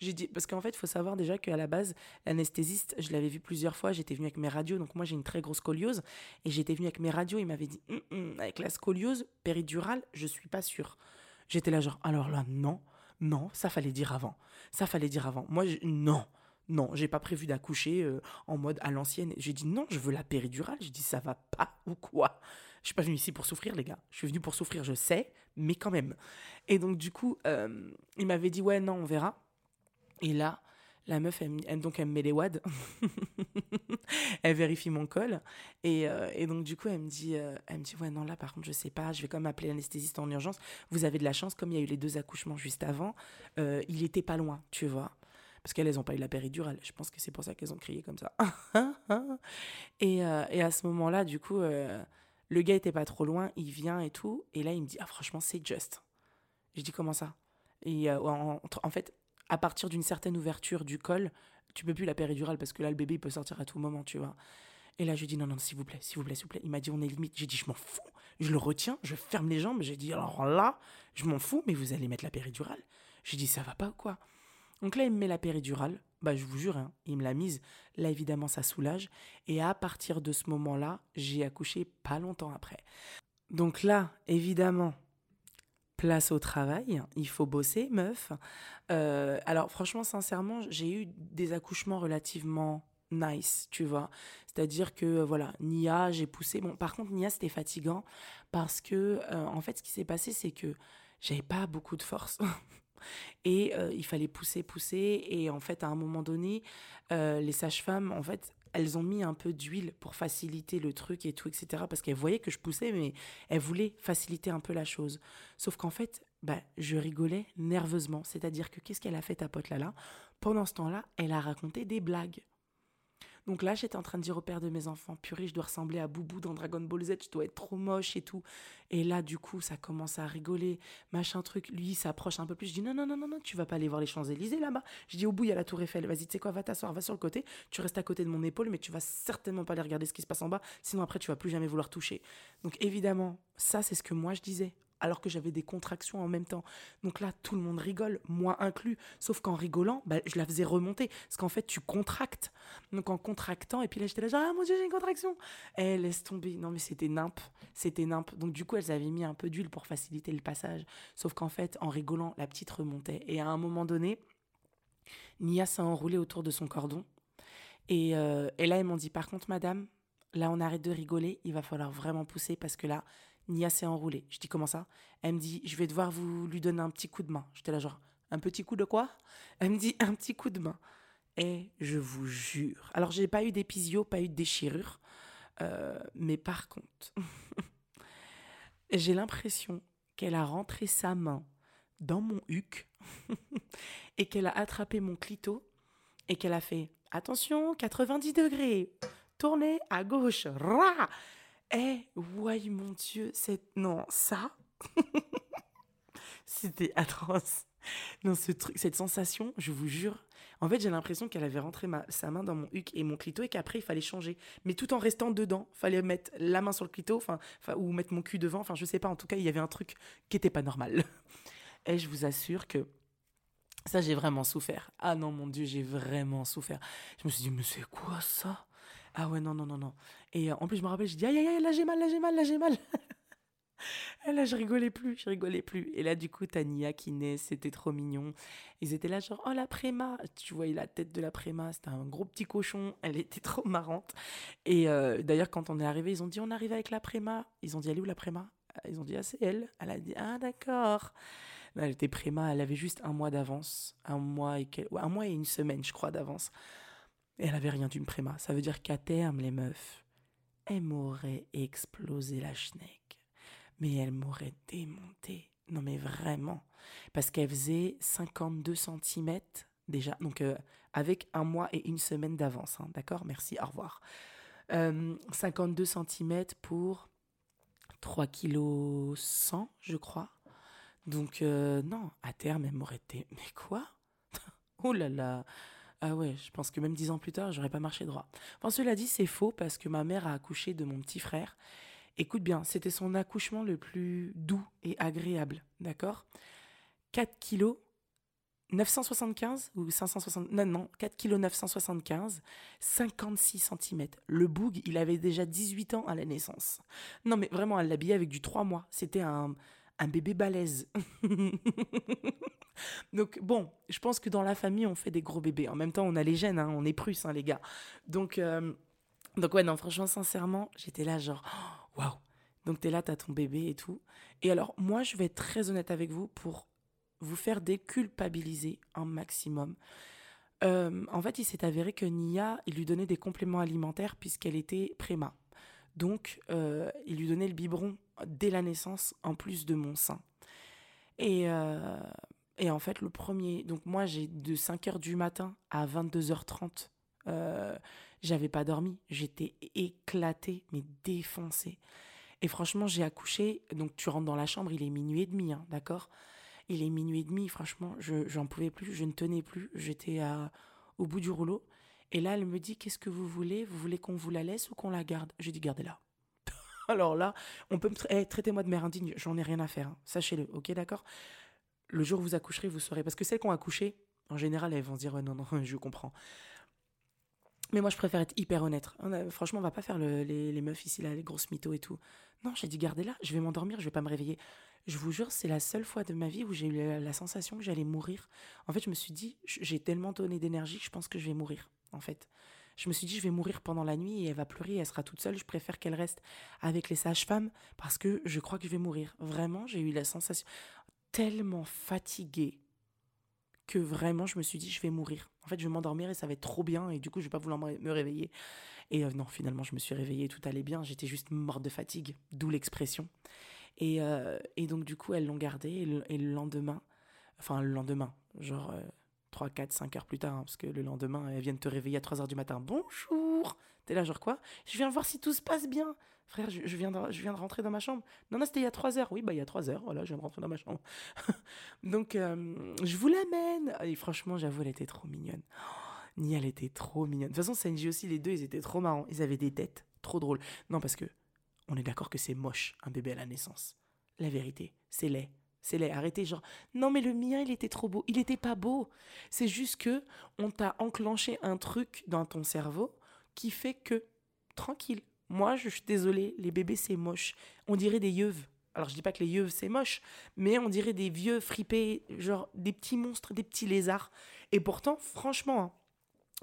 [SPEAKER 1] J'ai dit Parce qu'en fait, il faut savoir déjà qu'à la base, l'anesthésiste, je l'avais vu plusieurs fois. J'étais venue avec mes radios. Donc, moi, j'ai une très grosse scoliose. Et j'étais venue avec mes radios. Il m'avait dit hum, hum, Avec la scoliose péridurale, je suis pas sûre. J'étais là, genre Alors là, non. Non, ça fallait dire avant. Ça fallait dire avant. Moi, non. Non, j'ai pas prévu d'accoucher euh, en mode à l'ancienne. J'ai dit non, je veux la péridurale. J'ai dit ça va pas ou quoi? Je suis pas venu ici pour souffrir, les gars. Je suis venu pour souffrir, je sais, mais quand même. Et donc du coup, euh, il m'avait dit ouais non, on verra. Et là, la meuf, elle, donc elle me met les wads. elle vérifie mon col. Et, euh, et, donc, du coup, elle me, dit, elle me dit Ouais, non, là, par contre, je sais pas. Je vais quand même appeler l'anesthésiste en urgence. Vous avez de la chance, comme il y a eu les deux accouchements juste avant, il était pas loin, tu vois. Parce qu'elles, elles ont pas eu la péridurale. Je pense que c'est pour ça qu'elles ont crié comme ça. et, et, à ce moment-là, du coup, le gars était pas trop loin. Il vient et tout. Et là, il me dit Ah, franchement, c'est juste. Je dis Comment ça? Et en, en, fait, à partir d'une certaine ouverture du col, tu peux plus la péridurale parce que là, le bébé peut sortir à tout moment, tu vois. Et là, je lui dis non, non, s'il vous plaît, s'il vous plaît, s'il vous plaît. Il m'a dit on est limite. J'ai dit je m'en fous. Je le retiens, je ferme les jambes. J'ai dit alors là, je m'en fous, mais vous allez mettre la péridurale. J'ai dit ça va pas ou quoi? Donc là, il me met la péridurale. Bah, je vous jure, hein, il me l'a mise. Là, évidemment, ça soulage. Et à partir de ce moment-là, j'ai accouché pas longtemps après. Donc là, évidemment, place au travail, il faut bosser, meuf. Euh, alors franchement, sincèrement, j'ai eu des accouchements relativement nice, tu vois. C'est-à-dire que euh, voilà, Nia, j'ai poussé. Bon, par contre, Nia, c'était fatigant parce que euh, en fait, ce qui s'est passé, c'est que j'avais pas beaucoup de force. et il fallait pousser, pousser. Et en fait, à un moment donné, les sages-femmes, en fait, elles ont mis un peu d'huile pour faciliter le truc et tout, etc. Parce qu'elles voyaient que je poussais, mais elles voulaient faciliter un peu la chose. Sauf qu'en fait, bah, je rigolais nerveusement. C'est-à-dire que qu'est-ce qu'elle a fait ta pote là-là Pendant ce temps-là, elle a raconté des blagues. Donc là, j'étais en train de dire au père de mes enfants, purée, je dois ressembler à Boubou dans Dragon Ball Z, je dois être trop moche et tout. Et là, du coup, ça commence à rigoler, machin truc. Lui, il s'approche un peu plus. Je dis, non, non, non, non, non, tu vas pas aller voir les Champs-Élysées là-bas. Je dis, au bout, il y a la Tour Eiffel. Vas-y, tu sais quoi, va t'asseoir, va sur le côté. Tu restes à côté de mon épaule, mais tu vas certainement pas aller regarder ce qui se passe en bas. Sinon, après, tu vas plus jamais vouloir toucher. Donc, évidemment, ça, c'est ce que moi, je disais alors que j'avais des contractions en même temps. Donc là, tout le monde rigole, moi inclus. Sauf qu'en rigolant, bah, je la faisais remonter. Parce qu'en fait, tu contractes. Donc en contractant, et puis là, j'étais là, genre, ah mon Dieu, j'ai une contraction. Eh, laisse tomber. Non, mais c'était nimp. C'était nimp. Donc du coup, elles avaient mis un peu d'huile pour faciliter le passage. Sauf qu'en fait, en rigolant, la petite remontait. Et à un moment donné, Nia s'est enroulée autour de son cordon. Et, euh, et là, ils m'ont dit, par contre, madame, là, on arrête de rigoler. Il va falloir vraiment pousser parce que là, Nia s'est enroulée. Je dis comment ça? Elle me dit je vais devoir vous lui donner un petit coup de main. J'étais là genre un petit coup de quoi? Elle me dit un petit coup de main. Et je vous jure. Alors j'ai pas eu d'épisio, pas eu de déchirure, euh, mais par contre, j'ai l'impression qu'elle a rentré sa main dans mon huc et qu'elle a attrapé mon clito et qu'elle a fait attention 90 degrés, tournez à gauche, ra eh, ouais, mon Dieu, c'est... Non, ça... C'était atroce. Non, ce truc, cette sensation, je vous jure. En fait, j'ai l'impression qu'elle avait rentré ma, sa main dans mon huc et mon clito et qu'après, il fallait changer. Mais tout en restant dedans. Fallait mettre la main sur le clito, ou mettre mon cul devant. Enfin, je sais pas. En tout cas, il y avait un truc qui était pas normal. Et je vous assure que ça, j'ai vraiment souffert. Ah non, mon Dieu, j'ai vraiment souffert. Je me suis dit, mais c'est quoi ça? Ah ouais, non, non, non, non. Et euh, en plus, je me rappelle, j'ai dit, aïe, aïe, aïe, là j'ai mal, là j'ai mal, là j'ai mal. Là, je rigolais plus, je rigolais plus. Et là, du coup, Tania qui naît, c'était trop mignon. Ils étaient là, genre, oh, la préma. Tu voyais la tête de la préma, c'était un gros petit cochon. Elle était trop marrante. Et euh, d'ailleurs, quand on est arrivé, ils ont dit, on arrive avec la préma. Ils ont dit, elle est où la préma? Ils ont dit, ah, c'est elle. Elle a dit, ah, d'accord. Elle était préma, elle avait juste un mois d'avance. Un mois et, un mois et une semaine, je crois, d'avance. Elle avait rien d'une préma. Ça veut dire qu'à terme, les meufs, elles m'auraient explosé la schneck. Mais elles m'auraient démonté. Non mais vraiment. Parce qu'elle faisait 52 cm déjà. Donc euh, avec un mois et une semaine d'avance. Hein. D'accord? Merci, au revoir. 52 euh, cm pour 3 kg 100, je crois. Donc euh, non, à terme, elle m'aurait été... Mais quoi? Oh là là ah ouais, je pense que même dix ans plus tard, j'aurais pas marché droit. Enfin, cela dit, c'est faux parce que ma mère a accouché de mon petit frère. Écoute bien, c'était son accouchement le plus doux et agréable, d'accord? 4 kilos 975 ou 560 non non 4 kg 975 56 cm le boug il avait déjà 18 ans à la naissance non mais vraiment elle l'habillait avec du 3 mois c'était un un bébé balèze. Donc bon, je pense que dans la famille, on fait des gros bébés. En même temps, on a les gènes, hein, on est prusses, hein, les gars. Donc, euh, donc ouais, non, franchement, sincèrement, j'étais là genre, waouh. Donc t'es là, t'as ton bébé et tout. Et alors, moi, je vais être très honnête avec vous pour vous faire déculpabiliser un maximum. Euh, en fait, il s'est avéré que Nia, il lui donnait des compléments alimentaires puisqu'elle était préma. Donc, euh, il lui donnait le biberon dès la naissance, en plus de mon sein. Et, euh, et en fait, le premier, donc moi, j'ai de 5h du matin à 22h30, euh, j'avais pas dormi. J'étais éclatée, mais défoncée. Et franchement, j'ai accouché. Donc, tu rentres dans la chambre, il est minuit et demi, hein, d'accord? Il est minuit et demi, franchement, je j'en pouvais plus, je ne tenais plus. J'étais au bout du rouleau. Et là, elle me dit Qu'est-ce que vous voulez? Vous voulez qu'on vous la laisse ou qu'on la garde? J'ai dit Gardez-la. Alors là, on peut me eh, traiter-moi de mère indigne, j'en ai rien à faire. Hein. Sachez-le, ok, d'accord? Le jour où vous accoucherez, vous saurez. Parce que celles qui ont accouché, en général, elles vont se dire Non, non, je comprends. Mais moi, je préfère être hyper honnête. franchement, on va pas faire les, meufs ici, là, les grosses mythos et tout. Non, j'ai dit Gardez-la, je vais m'endormir, je vais pas me réveiller. Je vous jure, c'est la seule fois de ma vie où j'ai eu la sensation que j'allais mourir. En fait, je me suis dit J'ai tellement donné d'énergie, je pense que je vais mourir en fait. Je me suis dit, je vais mourir pendant la nuit et elle va pleurer, elle sera toute seule. Je préfère qu'elle reste avec les sages-femmes parce que je crois que je vais mourir. Vraiment, j'ai eu la sensation tellement fatiguée que vraiment, je me suis dit, je vais mourir. En fait, je vais m'endormir et ça va être trop bien et du coup, je vais pas vouloir me réveiller. Et euh, non, finalement, je me suis réveillée, tout allait bien. J'étais juste morte de fatigue, d'où l'expression. Et, euh, donc, du coup, elles l'ont gardée et le, lendemain, enfin, le lendemain, genre. Euh, 3, 4, 5 heures plus tard, hein, parce que le lendemain, elle vient de te réveiller à 3 heures du matin. Bonjour T'es là, genre quoi? Je viens voir si tout se passe bien. Frère, je, viens de, je viens de rentrer dans ma chambre. Non, non, c'était il y a 3 heures. Oui, bah il y a 3 heures, voilà, je viens de rentrer dans ma chambre. Donc, euh, je vous l'amène. Et franchement, j'avoue, elle était trop mignonne. Oh, Ni elle était trop mignonne. De toute façon, Sanji aussi, les deux, ils étaient trop marrants. Ils avaient des têtes trop drôles. Non, parce que on est d'accord que c'est moche, un bébé à la naissance. la vérité, c'est laid. C'est laid. Arrêtez, genre, non, mais le mien, il était trop beau. Il n'était pas beau. C'est juste que on t'a enclenché un truc dans ton cerveau qui fait que, tranquille. Moi, je suis désolée, les bébés, c'est moche. On dirait des yeux. Alors, je dis pas que les yeux, c'est moche, mais on dirait des vieux fripés, genre des petits monstres, des petits lézards. Et pourtant, franchement, hein,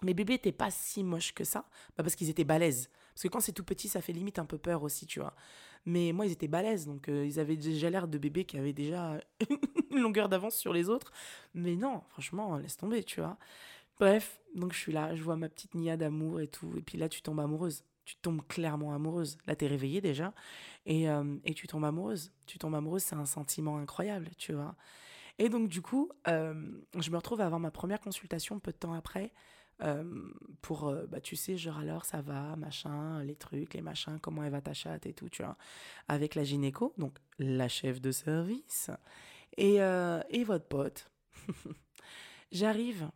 [SPEAKER 1] mes bébés n'étaient pas si moches que ça, bah, parce qu'ils étaient balèzes. Parce que quand c'est tout petit, ça fait limite un peu peur aussi, tu vois. Mais moi, ils étaient balèzes, donc euh, ils avaient déjà l'air de bébés qui avaient déjà une longueur d'avance sur les autres. Mais non, franchement, laisse tomber, tu vois. Bref, donc je suis là, je vois ma petite Nia d'amour et tout. Et puis là, tu tombes amoureuse. Tu tombes clairement amoureuse. Là, t'es réveillée déjà. Et, euh, et tu tombes amoureuse. Tu tombes amoureuse, c'est un sentiment incroyable, tu vois. Et donc, du coup, euh, je me retrouve à avoir ma première consultation peu de temps après pour, bah, tu sais, genre alors ça va, machin, les trucs, les machins, comment elle va ta chatte et tout, tu vois, avec la gynéco, donc la chef de service, et, et votre pote. J'arrive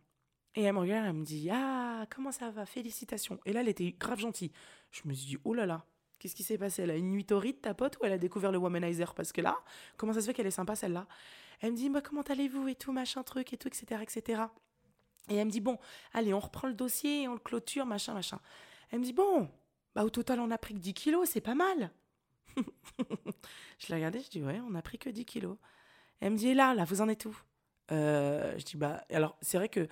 [SPEAKER 1] et elle me regarde, elle me dit Ah, comment ça va? Félicitations. Et là, elle était grave gentille. Je me suis dit Oh là là, qu'est-ce qui s'est passé? Elle a une nuit torride, ta pote, ou elle a découvert le womanizer? Parce que là, comment ça se fait qu'elle est sympa celle-là? Elle me dit bah, Comment allez-vous et tout, machin, truc et tout, etc. etc. Et elle me dit, bon, allez, on reprend le dossier, on le clôture, machin, machin. Elle me dit, bon, bah au total, on a pris que 10 kilos, c'est pas mal. je l'ai regardé, je dis, ouais, on a pris que 10 kilos. elle me dit, et là, là, vous en êtes où? Euh, Je dis, bah, alors, c'est vrai que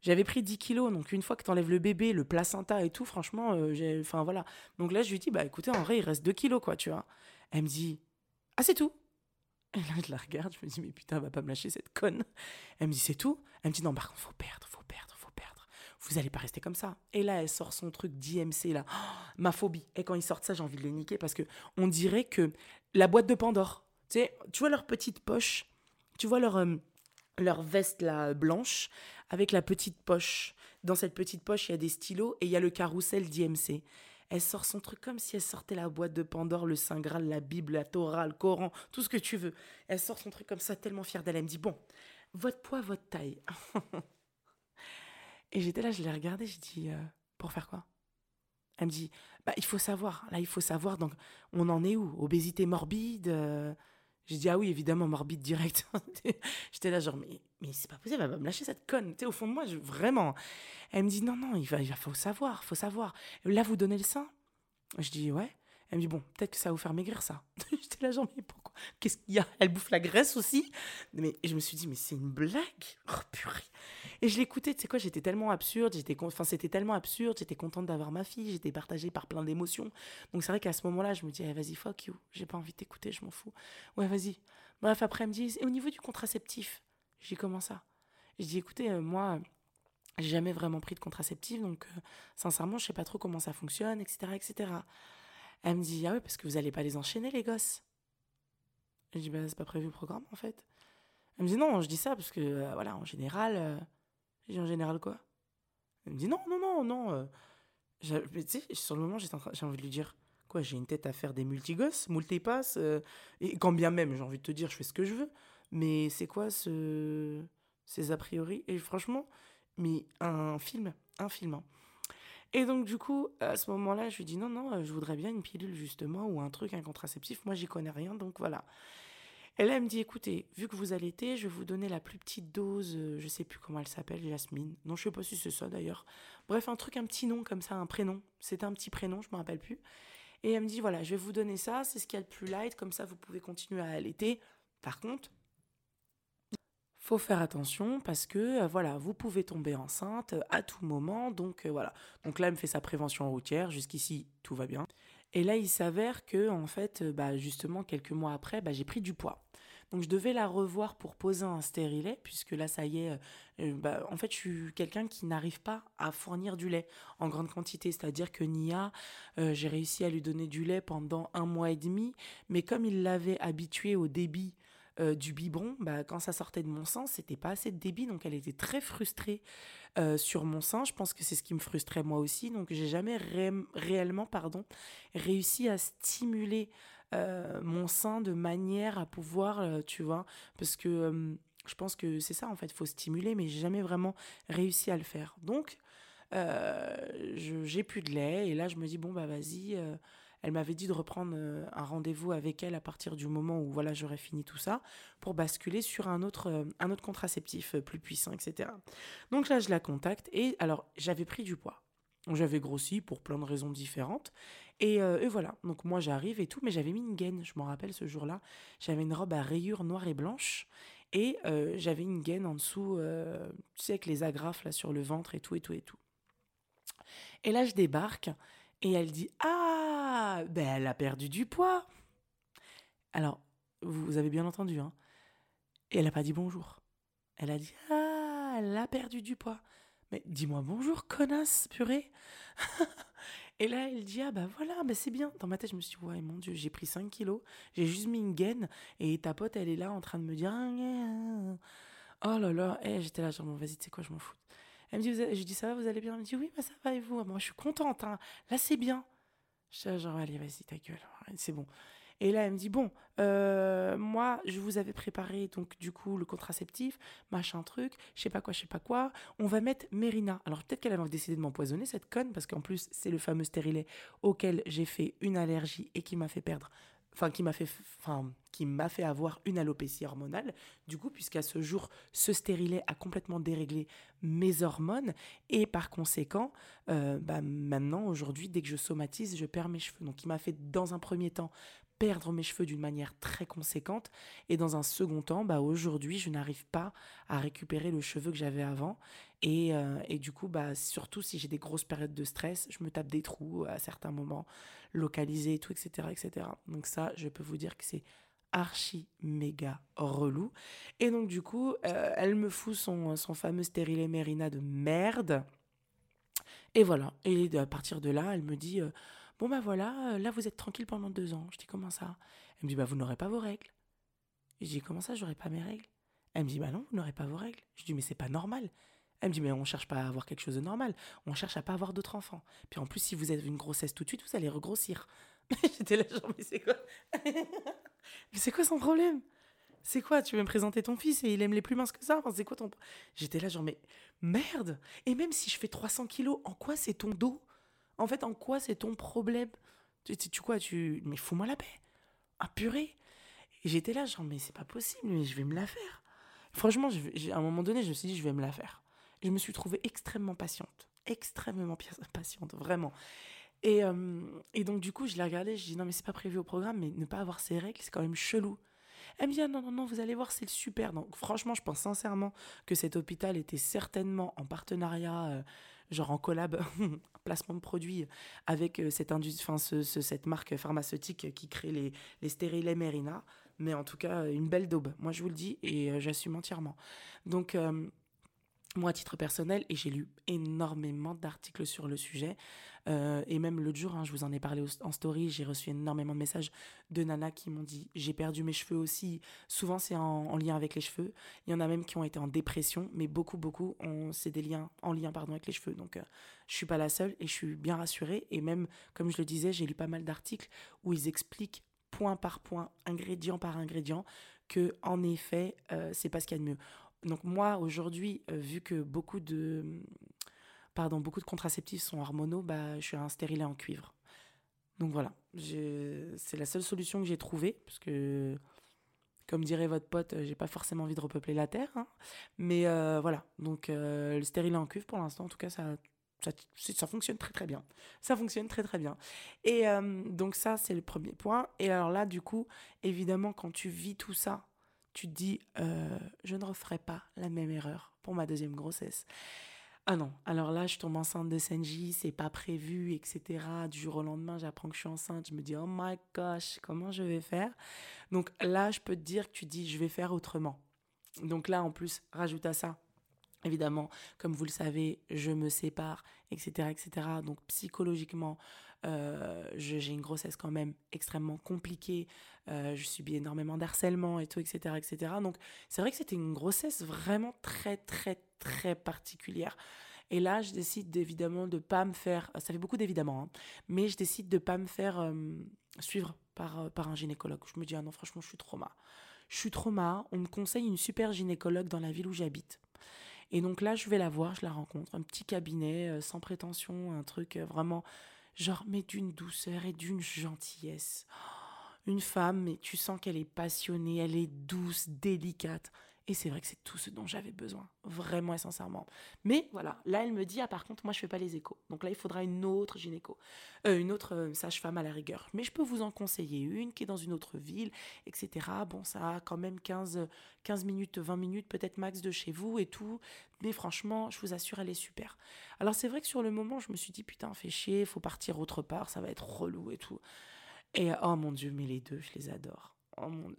[SPEAKER 1] j'avais pris 10 kilos, donc une fois que tu enlèves le bébé, le placenta et tout, franchement, euh, j'ai, enfin voilà. Donc là, je lui dis, bah écoutez, en vrai, il reste 2 kilos, quoi, tu vois. Elle me dit, ah, c'est tout et là, je la regarde, je me dis, mais putain, va pas me lâcher cette conne. Elle me dit, c'est tout? Elle me dit, non, par contre, faut perdre, faut perdre, faut perdre. Vous allez pas rester comme ça. Et là, elle sort son truc d'IMC, là. ma phobie. Et quand ils sortent ça, j'ai envie de les niquer parce que on dirait que la boîte de Pandore, tu sais, tu vois leur petite poche, tu vois leur, euh, leur veste, là, blanche, avec la petite poche. Dans cette petite poche, il y a des stylos et il y a le carrousel d'IMC. Elle sort son truc comme si elle sortait la boîte de Pandore, le Saint Graal, la Bible, la Torah, le Coran, tout ce que tu veux. Elle sort son truc comme ça, tellement fière d'elle. Elle me dit Bon, votre poids, votre taille. Et j'étais là, je l'ai regardée, je dis euh, Pour faire quoi? Elle me dit Bah, il faut savoir. Là, il faut savoir. Donc, on en est où? Obésité morbide euh, j'ai dit, ah oui, évidemment, morbide direct. J'étais là, genre, mais, mais c'est pas possible, elle va me lâcher cette conne. Tu au fond de moi, vraiment. Elle me dit, non, non, il, va, il faut savoir, faut savoir. Là, vous donnez le sein? Je dis, ouais. Elle me dit, bon, peut-être que ça va vous faire maigrir, ça. J'étais là, genre, mais pourquoi? Qu'est-ce qu'il y a? Elle bouffe la graisse aussi? Mais je me suis dit, mais c'est une blague? Oh, purée et je l'écoutais, tu sais quoi, j'étais tellement absurde, j'étais, enfin, c'était tellement absurde, j'étais contente d'avoir ma fille, j'étais partagée par plein d'émotions. Donc c'est vrai qu'à ce moment-là, je me dis, eh, vas-y, fuck you, j'ai pas envie de t'écouter, je m'en fous. Ouais, vas-y. Bref, après, elle me dit, et au niveau du contraceptif, j'ai comment ça Je dis, écoutez, euh, moi, j'ai jamais vraiment pris de contraceptif, donc euh, sincèrement, je sais pas trop comment ça fonctionne, etc., etc. Elle me dit, ah ouais, parce que vous allez pas les enchaîner, les gosses. Je dis, bah, c'est pas prévu le programme, en fait. Elle me dit, non, je dis ça parce que, euh, voilà, en général, j'ai dit en général quoi Elle me dit non, non, non, non. Euh, tu sais, sur le moment, j'ai envie de lui dire quoi, j'ai une tête à faire des multigosses, multipasses, euh, et quand bien même, j'ai envie de te dire, je fais ce que je veux. Mais c'est quoi ce, ces a priori? Et franchement, mais un film, un film. Hein. Et donc, du coup, à ce moment-là, je lui dis non, non, euh, je voudrais bien une pilule, justement, ou un truc, un contraceptif. Moi, j'y connais rien, donc voilà. Et là, elle me dit, écoutez, vu que vous allaitez, je vais vous donner la plus petite dose, euh, je sais plus comment elle s'appelle, Jasmine. Non, je sais pas si c'est ça d'ailleurs. Bref, un truc, un petit nom comme ça, un prénom. C'était un petit prénom, je me rappelle plus. Et elle me dit, voilà, je vais vous donner ça, c'est ce qu'il y a de plus light, comme ça vous pouvez continuer à allaiter. Par contre, faut faire attention parce que euh, voilà, vous pouvez tomber enceinte à tout moment. Donc euh, voilà. Donc là, elle me fait sa prévention routière. Jusqu'ici, tout va bien. Et là, il s'avère que en fait, bah, justement, quelques mois après, bah, j'ai pris du poids. Donc je devais la revoir pour poser un stérilet, puisque là, ça y est, euh, euh, bah, en fait, je suis quelqu'un qui n'arrive pas à fournir du lait en grande quantité. C'est-à-dire que Nia, euh, j'ai réussi à lui donner du lait pendant un mois et demi, mais comme il l'avait habitué au débit du biberon, bah, quand ça sortait de mon sein, c'était pas assez de débit, donc elle était très frustrée sur mon sein. Je pense que c'est ce qui me frustrait moi aussi, donc j'ai jamais réellement pardon, réussi à stimuler euh, mon sein de manière à pouvoir, euh, tu vois, parce que euh, je pense que c'est ça en fait, faut stimuler, mais j'ai jamais vraiment réussi à le faire. Donc, j'ai plus de lait et là je me dis bon bah vas-y elle m'avait dit de reprendre euh, un rendez-vous avec elle à partir du moment où voilà j'aurais fini tout ça pour basculer sur un autre, euh, un autre contraceptif euh, plus puissant, etc. Donc là, je la contacte et alors j'avais pris du poids. J'avais grossi pour plein de raisons différentes. Et, et voilà, donc moi j'arrive et tout, mais j'avais mis une gaine, je m'en rappelle ce jour-là. J'avais une robe à rayures noires et blanches et j'avais une gaine en dessous, tu sais, avec les agrafes là sur le ventre et tout et tout et tout. Et là, je débarque et elle dit Ah, ben elle a perdu du poids. Alors, vous avez bien entendu, hein. Et elle n'a pas dit bonjour. Elle a dit Ah, elle a perdu du poids. Mais dis-moi bonjour, connasse, purée. et là, elle dit Ah, bah voilà, bah c'est bien. Dans ma tête, je me suis dit Ouais, mon Dieu, j'ai pris 5 kilos, j'ai juste mis une gaine, et ta pote, elle est là en train de me dire Oh là là, et eh, j'étais là, genre, bon, vas-y, tu sais quoi, je m'en fous. Elle me dit, je dis, ça va, vous allez bien? Elle me dit, oui, bah, ça va et vous? Moi, je suis contente, hein. là, c'est bien. Je dis, genre, allez, vas-y, ta gueule, c'est bon. Et là, elle me dit, bon, euh, moi, je vous avais préparé, donc, du coup, le contraceptif, machin truc, je sais pas quoi, je sais pas quoi. On va mettre Mérina. Alors, peut-être qu'elle avait décidé de m'empoisonner, cette conne, parce qu'en plus, c'est le fameux stérilet auquel j'ai fait une allergie et qui m'a fait perdre enfin qui m'a fait enfin qui m'a fait avoir une alopécie hormonale du coup puisqu'à ce jour ce stérilet a complètement déréglé mes hormones et par conséquent euh, bah, maintenant aujourd'hui dès que je somatise je perds mes cheveux donc il m'a fait dans un premier temps perdre mes cheveux d'une manière très conséquente. Et dans un second temps, bah, aujourd'hui, je n'arrive pas à récupérer le cheveu que j'avais avant. Et, euh, et, du coup, bah, surtout si j'ai des grosses périodes de stress, je me tape des trous à certains moments, localisés et tout, etc., etc. Donc ça, je peux vous dire que c'est archi méga relou. Et donc du coup, euh, elle me fout son, son fameux stérilet Mérina de merde. Et voilà. Et à partir de là, elle me dit... Euh, Bon, bah voilà, euh, là vous êtes tranquille pendant deux ans. Je dis Comment ça? Elle me dit Bah vous n'aurez pas vos règles. Je dis Comment ça, j'aurai pas mes règles? Elle me dit Bah non, vous n'aurez pas vos règles. Je dis Mais c'est pas normal. Elle me dit, mais on cherche pas à avoir quelque chose de normal. On cherche à pas avoir d'autres enfants. Puis en plus, si vous avez une grossesse tout de suite, vous allez regrossir. J'étais là, genre, mais c'est quoi? Mais c'est quoi son problème? C'est quoi? Tu veux me présenter ton fils et il aime les plus minces que ça? Enfin, C'est quoi ton. J'étais là, genre, mais merde Et même si je fais 300 kilos, en quoi c'est ton dos? En fait, en quoi c'est ton problème? Tu, tu, quoi tu Mais fous-moi la paix. Ah purée. J'étais là, genre, mais c'est pas possible, mais je vais me la faire. Franchement, à un moment donné, je me suis dit, je vais me la faire. Je me suis trouvée extrêmement patiente. Extrêmement patiente, vraiment. Et, euh, et donc, du coup, je l'ai regardé, je dis, non, mais c'est pas prévu au programme, mais ne pas avoir ses règles, c'est quand même chelou. Elle me dit, ah, non, non, non, vous allez voir, c'est super. Donc, franchement, je pense sincèrement que cet hôpital était certainement en partenariat. Euh, genre en collab, placement de produits avec euh, cette, enfin, ce, cette marque pharmaceutique qui crée les, les stérilets Merina. Mais en tout cas, une belle daube, moi je vous le dis, et j'assume entièrement. Donc, moi, à titre personnel, et j'ai lu énormément d'articles sur le sujet, euh, et même l'autre jour, hein, je vous en ai parlé en story, j'ai reçu énormément de messages de nanas qui m'ont dit j'ai perdu mes cheveux aussi. Souvent, c'est en, lien avec les cheveux. Il y en a même qui ont été en dépression, mais beaucoup, beaucoup, c'est des liens en lien pardon, avec les cheveux. Donc, euh, je suis pas la seule et je suis bien rassurée. Et même, comme je le disais, j'ai lu pas mal d'articles où ils expliquent point par point, ingrédient par ingrédient, que en effet, euh, c'est pas ce qu'il y a de mieux. Donc moi, aujourd'hui, vu que beaucoup de pardon, beaucoup de contraceptifs sont hormonaux, bah, je suis un stérilet en cuivre. Donc voilà, c'est la seule solution que j'ai trouvée, parce que, comme dirait votre pote, j'ai pas forcément envie de repeupler la Terre. Hein. mais euh, voilà, donc euh, le stérilet en cuivre, pour l'instant, en tout cas, ça, ça, fonctionne très très bien. Ça fonctionne très très bien. Et euh, donc ça, c'est le premier point. Et alors là, du coup, évidemment, quand tu vis tout ça, tu dis, je ne referai pas la même erreur pour ma deuxième grossesse. Ah non, alors là, je tombe enceinte de Senji, c'est pas prévu, etc. Du jour au lendemain, j'apprends que je suis enceinte, je me dis, oh my gosh, comment je vais faire? Donc là, je peux te dire que tu dis, je vais faire autrement. Donc là, en plus, rajoute à ça, évidemment, comme vous le savez, je me sépare, etc. etc. Donc psychologiquement, euh, j'ai une grossesse quand même extrêmement compliquée, euh, je subis énormément d'harcèlement et tout, etc. etc. Donc c'est vrai que c'était une grossesse vraiment très, très, très particulière. Et là, je décide évidemment de pas me faire, ça fait beaucoup d'évidemment, hein, mais je décide de pas me faire euh, suivre par, euh, par un gynécologue. Je me dis, ah non, franchement, je suis trauma. Je suis trauma. On me conseille une super gynécologue dans la ville où j'habite. Et donc là, je vais la voir, je la rencontre. Un petit cabinet, euh, sans prétention, un truc vraiment. Genre, mais d'une douceur et d'une gentillesse. Une femme, mais tu sens qu'elle est passionnée, elle est douce, délicate. Et c'est vrai que c'est tout ce dont j'avais besoin, vraiment et sincèrement. Mais voilà, là, elle me dit, ah par contre, moi, je fais pas les échos. Donc là, il faudra une autre gynéco, euh, une autre euh, sage-femme à la rigueur. Mais je peux vous en conseiller une qui est dans une autre ville, etc. Bon, ça a quand même 15, 15 minutes, 20 minutes, peut-être max de chez vous et tout. Mais franchement, je vous assure, elle est super. Alors c'est vrai que sur le moment, je me suis dit, putain, fais chier, faut partir autre part, ça va être relou et tout. Et oh mon Dieu, mais les deux, je les adore.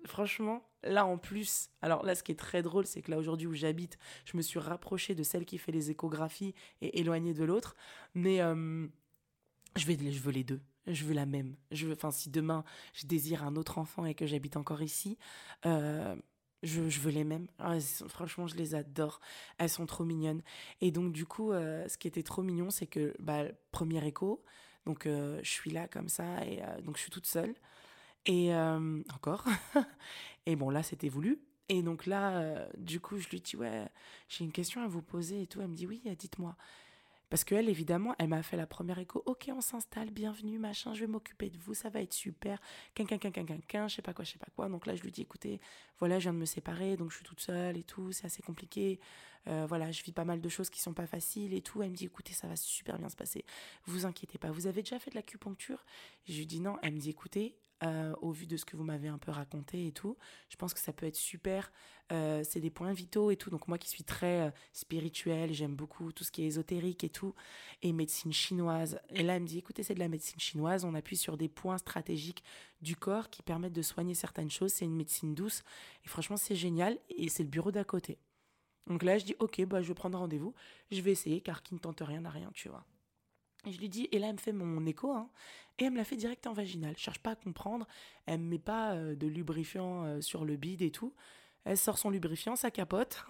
[SPEAKER 1] Franchement, là en plus, alors là ce qui est très drôle, c'est que là aujourd'hui où j'habite, je me suis rapprochée de celle qui fait les échographies et éloignée de l'autre. Mais euh, je, je veux les deux. Je veux la même. Je veux, enfin, si demain je désire un autre enfant et que j'habite encore ici, euh, je, veux les mêmes. Ah, franchement, je les adore. Elles sont trop mignonnes. Et donc, du coup, euh, ce qui était trop mignon, c'est que, bah, premier écho, donc je suis là comme ça, et donc je suis toute seule. Et euh, encore. et bon, là, c'était voulu. Et donc là, euh, du coup, je lui dis, ouais, j'ai une question à vous poser et tout. Elle me dit, oui, dites-moi. Parce qu'elle, évidemment, elle m'a fait la première écho. Ok, on s'installe, bienvenue, machin, je vais m'occuper de vous, ça va être super. Quin, quin, quin, quin, quin, quin, je sais pas quoi, je sais pas quoi. Donc là, je lui dis, écoutez, voilà, je viens de me séparer, donc je suis toute seule et tout, c'est assez compliqué. Euh, voilà, je vis pas mal de choses qui sont pas faciles et tout. Elle me dit, écoutez, ça va super bien se passer. Vous inquiétez pas. Vous avez déjà fait de l'acupuncture? Je lui dis non. Elle me dit, écoutez, euh, au vu de ce que vous m'avez un peu raconté et tout. Je pense que ça peut être super. Euh, c'est des points vitaux et tout. Donc moi qui suis très euh, spirituelle, j'aime beaucoup tout ce qui est ésotérique et tout, et médecine chinoise. Et là, elle me dit, écoutez, c'est de la médecine chinoise. On appuie sur des points stratégiques du corps qui permettent de soigner certaines choses. C'est une médecine douce. Et franchement, c'est génial. Et c'est le bureau d'à côté. Donc là, je dis, ok, bah, je vais prendre rendez-vous. Je vais essayer, car qui ne tente rien n'a rien, tu vois. Et je lui dis, et là, elle me fait mon écho, hein, et elle me l'a fait direct en vaginal. Je cherche pas à comprendre, elle me met pas euh, de lubrifiant euh, sur le bide et tout. Elle sort son lubrifiant, sa capote,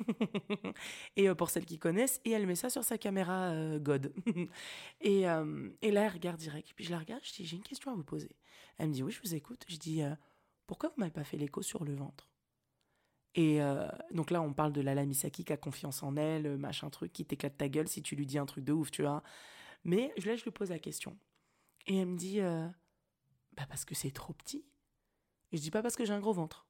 [SPEAKER 1] et euh, pour celles qui connaissent, et elle met ça sur sa caméra God. et, là, elle regarde direct. Puis je la regarde, je dis, j'ai une question à vous poser. Elle me dit, oui, je vous écoute. Je dis, pourquoi vous m'avez pas fait l'écho sur le ventre? Et donc là, on parle de la Misaki qui a confiance en elle, machin truc, qui t'éclate ta gueule si tu lui dis un truc de ouf, tu vois. Mais là, je lui pose la question. Et elle me dit euh, Bah, parce que c'est trop petit. Et je dis Pas parce que j'ai un gros ventre.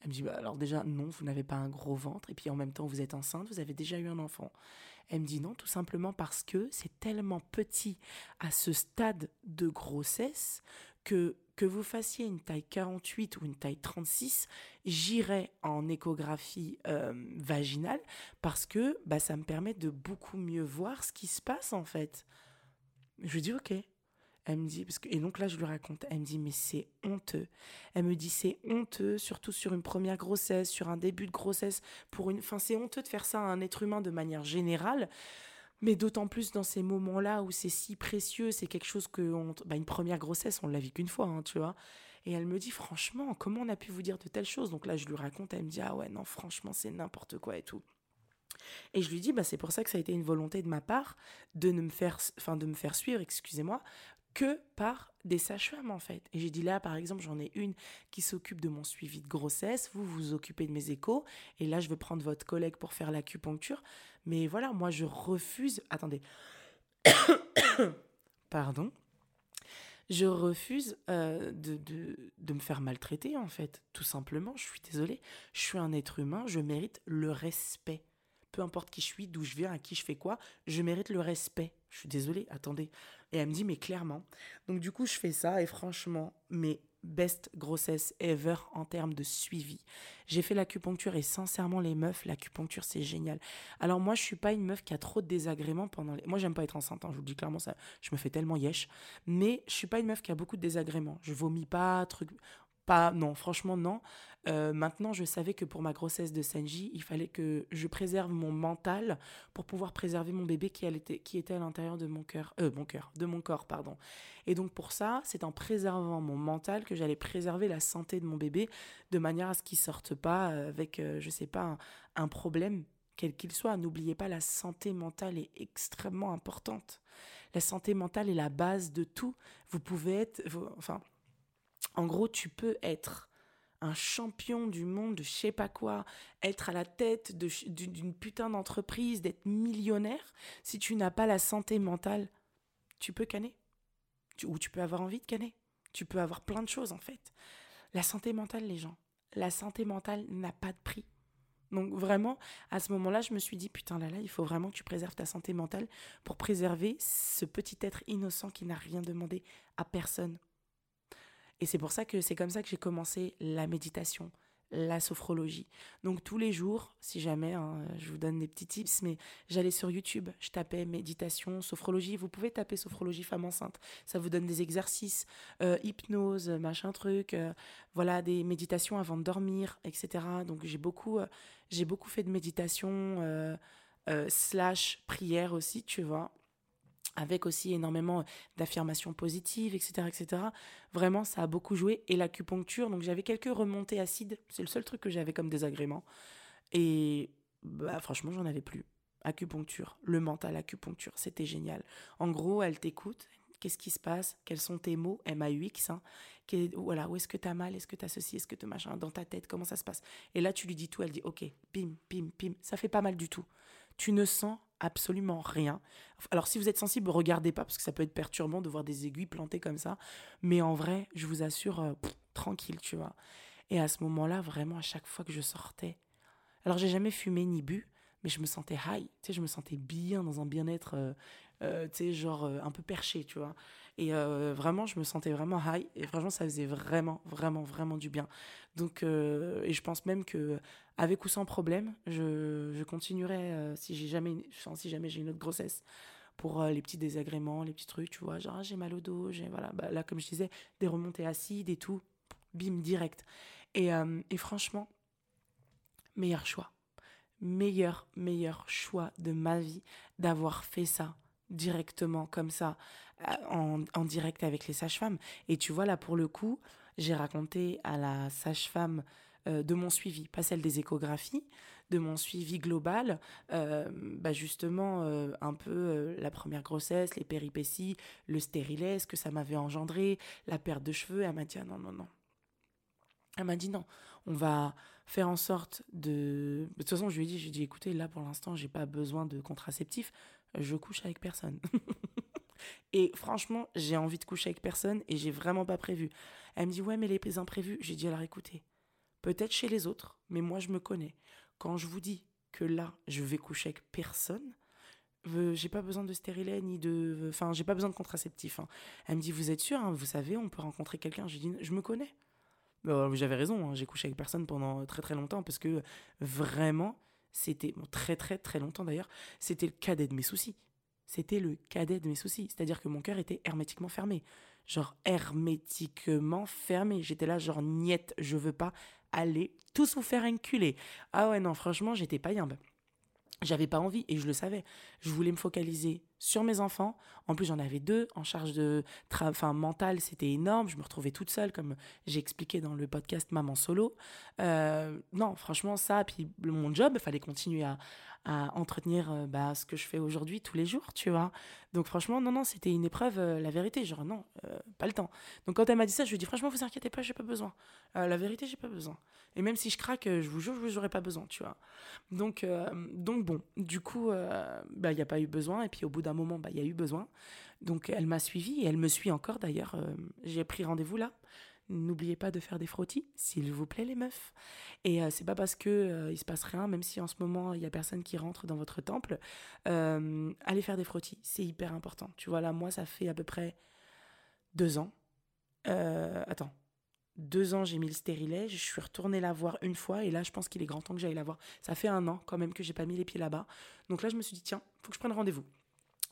[SPEAKER 1] Elle me dit bah, Alors, déjà, non, vous n'avez pas un gros ventre. Et puis en même temps, vous êtes enceinte, vous avez déjà eu un enfant. Elle me dit Non, tout simplement parce que c'est tellement petit à ce stade de grossesse que que vous fassiez une taille 48 ou une taille 36, j'irai en échographie euh, vaginale parce que bah, ça me permet de beaucoup mieux voir ce qui se passe en fait. Je lui dis ok. Elle me dit, parce que, et donc là je lui raconte, elle me dit mais c'est honteux. Elle me dit c'est honteux, surtout sur une première grossesse, sur un début de grossesse, pour une, enfin c'est honteux de faire ça à un être humain de manière générale. Mais d'autant plus dans ces moments-là où c'est si précieux, c'est quelque chose que... On, bah une première grossesse, on l'a vu qu'une fois, hein, tu vois. Et elle me dit, franchement, comment on a pu vous dire de telles choses? Donc là, je lui raconte, elle me dit, ah ouais, non, franchement, c'est n'importe quoi et tout. Et je lui dis, bah, c'est pour ça que ça a été une volonté de ma part de, ne me, faire, enfin, de me faire suivre, excusez-moi, que par des sages-femmes en fait. Et j'ai dit là, par exemple, j'en ai une qui s'occupe de mon suivi de grossesse, vous vous occupez de mes échos, et là, je veux prendre votre collègue pour faire l'acupuncture. Mais voilà, moi, je refuse. Attendez. Pardon. Je refuse euh, de, de, de, me faire maltraiter, en fait. Tout simplement, je suis désolée. Je suis un être humain, je mérite le respect. Peu importe qui je suis, d'où je viens, à qui je fais quoi, je mérite le respect. Je suis désolée, attendez. Et elle me dit, mais clairement. Donc du coup, je fais ça et franchement, mais best grossesse ever en termes de suivi. J'ai fait l'acupuncture et sincèrement les meufs, l'acupuncture c'est génial. Alors moi je suis pas une meuf qui a trop de désagréments pendant les... Moi j'aime pas être enceinte, hein, je vous le dis clairement ça, je me fais tellement yesh. Mais je suis pas une meuf qui a beaucoup de désagréments. Je vomis pas, truc non, franchement non. Euh, maintenant, je savais que pour ma grossesse de Senji, il fallait que je préserve mon mental pour pouvoir préserver mon bébé qui, était, qui était à l'intérieur de mon cœur, euh, mon cœur, de mon corps, pardon. Et donc pour ça, c'est en préservant mon mental que j'allais préserver la santé de mon bébé de manière à ce qu'il sorte pas euh, avec, euh, je sais pas, un, problème quel qu'il soit. N'oubliez pas, la santé mentale est extrêmement importante. La santé mentale est la base de tout. Vous pouvez être, enfin, en gros, tu peux être un champion du monde de je sais pas quoi, être à la tête d'une putain d'entreprise, d'être millionnaire, si tu n'as pas la santé mentale, tu peux canner. ou tu peux avoir envie de canner. Tu peux avoir plein de choses en fait. La santé mentale, les gens, la santé mentale n'a pas de prix. Donc vraiment, à ce moment-là, je me suis dit, putain là là, il faut vraiment que tu préserves ta santé mentale pour préserver ce petit être innocent qui n'a rien demandé à personne. Et c'est pour ça que c'est comme ça que j'ai commencé la méditation, la sophrologie. Donc tous les jours, si jamais, hein, je vous donne des petits tips, mais j'allais sur YouTube, je tapais méditation, sophrologie. Vous pouvez taper sophrologie femme enceinte. Ça vous donne des exercices, euh, hypnose, machin truc, euh, voilà, des méditations avant de dormir, etc. Donc j'ai beaucoup, euh, j'ai beaucoup fait de méditation slash prière aussi, tu vois avec aussi énormément d'affirmations positives, etc., etc. Vraiment, ça a beaucoup joué. Et l'acupuncture, donc j'avais quelques remontées acides, c'est le seul truc que j'avais comme désagrément. Et bah, franchement, j'en avais plus. Acupuncture, le mental acupuncture, c'était génial. En gros, elle t'écoute, qu'est-ce qui se passe, quels sont tes mots, M-A-U-X, hein, voilà, où est-ce que tu as mal, est-ce que tu as ceci, est-ce que tu machin, dans ta tête, comment ça se passe? Et là, tu lui dis tout, elle dit, ok, pim, pim, pim, ça fait pas mal du tout. Tu ne sens absolument rien. Alors si vous êtes sensible, regardez pas parce que ça peut être perturbant de voir des aiguilles plantées comme ça. Mais en vrai, je vous assure, euh, tranquille, tu vois. Et à ce moment-là, vraiment, à chaque fois que je sortais, alors j'ai jamais fumé ni bu, mais je me sentais high, tu sais, je me sentais bien dans un bien-être, euh, euh, tu sais, genre un peu perché, tu vois. Et vraiment, je me sentais vraiment high. Et franchement, ça faisait vraiment, vraiment, vraiment du bien. Donc, et je pense même que avec ou sans problème, je, je continuerai si j'ai jamais, si jamais j'ai une autre grossesse pour les petits désagréments, les petits trucs, tu vois, genre ah, j'ai mal au dos, j'ai voilà, bah, là comme je disais, des remontées acides et tout, bim direct. Et, et franchement, meilleur choix, meilleur meilleur choix de ma vie d'avoir fait ça directement comme ça en, en direct avec les sages-femmes. Et tu vois, là, pour le coup, j'ai raconté à la sage-femme euh, de mon suivi, pas celle des échographies, de mon suivi global, euh, bah justement euh, un peu la première grossesse, les péripéties, le stérilet, ce que ça m'avait engendré, la perte de cheveux. Elle m'a dit ah non, non, non. Elle m'a dit non, on va faire en sorte de... De toute façon, je lui ai dit, j'ai dit écoutez, là pour l'instant, j'ai pas besoin de contraceptif, je couche avec personne. Et franchement, j'ai envie de coucher avec personne et j'ai vraiment pas prévu. Elle me dit ouais mais les imprévus, j'ai dit alors écoutez, peut-être chez les autres, mais moi je me connais. Quand je vous dis que là, je vais coucher avec personne, j'ai pas besoin de stérilet ni de enfin j'ai pas besoin de contraceptif hein. elle me dit vous êtes sûr hein, vous savez on peut rencontrer quelqu'un je dis je me connais bah, j'avais raison hein, j'ai couché avec personne pendant très très longtemps parce que vraiment c'était bon, très très très longtemps d'ailleurs c'était le cadet de mes soucis c'était le cadet de mes soucis. C'est-à-dire que mon cœur était hermétiquement fermé. Genre hermétiquement fermé. J'étais là, genre niette, je veux pas aller tous vous faire enculer. Ah ouais, non, franchement, j'étais pas yimbe. J'avais pas envie et je le savais. Je voulais me focaliser sur mes enfants. En plus, j'en avais deux en charge de enfin mental, c'était énorme. Je me retrouvais toute seule, comme j'ai expliqué dans le podcast Maman Solo. Euh, non, franchement, ça, puis mon job, il fallait continuer à, à entretenir euh, bah, ce que je fais aujourd'hui tous les jours, tu vois. Donc franchement, non, non, c'était une épreuve, euh, la vérité, genre non, euh, pas le temps. Donc quand elle m'a dit ça, je lui ai dit franchement, vous inquiétez pas, j'ai pas besoin. la vérité, j'ai pas besoin. Et même si je craque, je vous jure, je vous aurais pas besoin, tu vois. Donc, donc bon, du coup, bah, il n'y a pas eu besoin. Et puis au bout d'un moment, bah, il y a eu besoin. Donc elle m'a suivi et elle me suit encore d'ailleurs. j'ai pris rendez-vous là N'oubliez pas de faire des frottis, s'il vous plaît, les meufs. Et euh, c'est pas parce que euh, il se passe rien, même si en ce moment il y a personne qui rentre dans votre temple, euh, allez faire des frottis, c'est hyper important. Tu vois là, moi ça fait à peu près deux ans. attends, deux ans j'ai mis le stérilet, je suis retournée la voir une fois et là je pense qu'il est grand temps que j'aille la voir. Ça fait un an quand même que j'ai pas mis les pieds là-bas. Donc là je me suis dit tiens, faut que je prenne rendez-vous.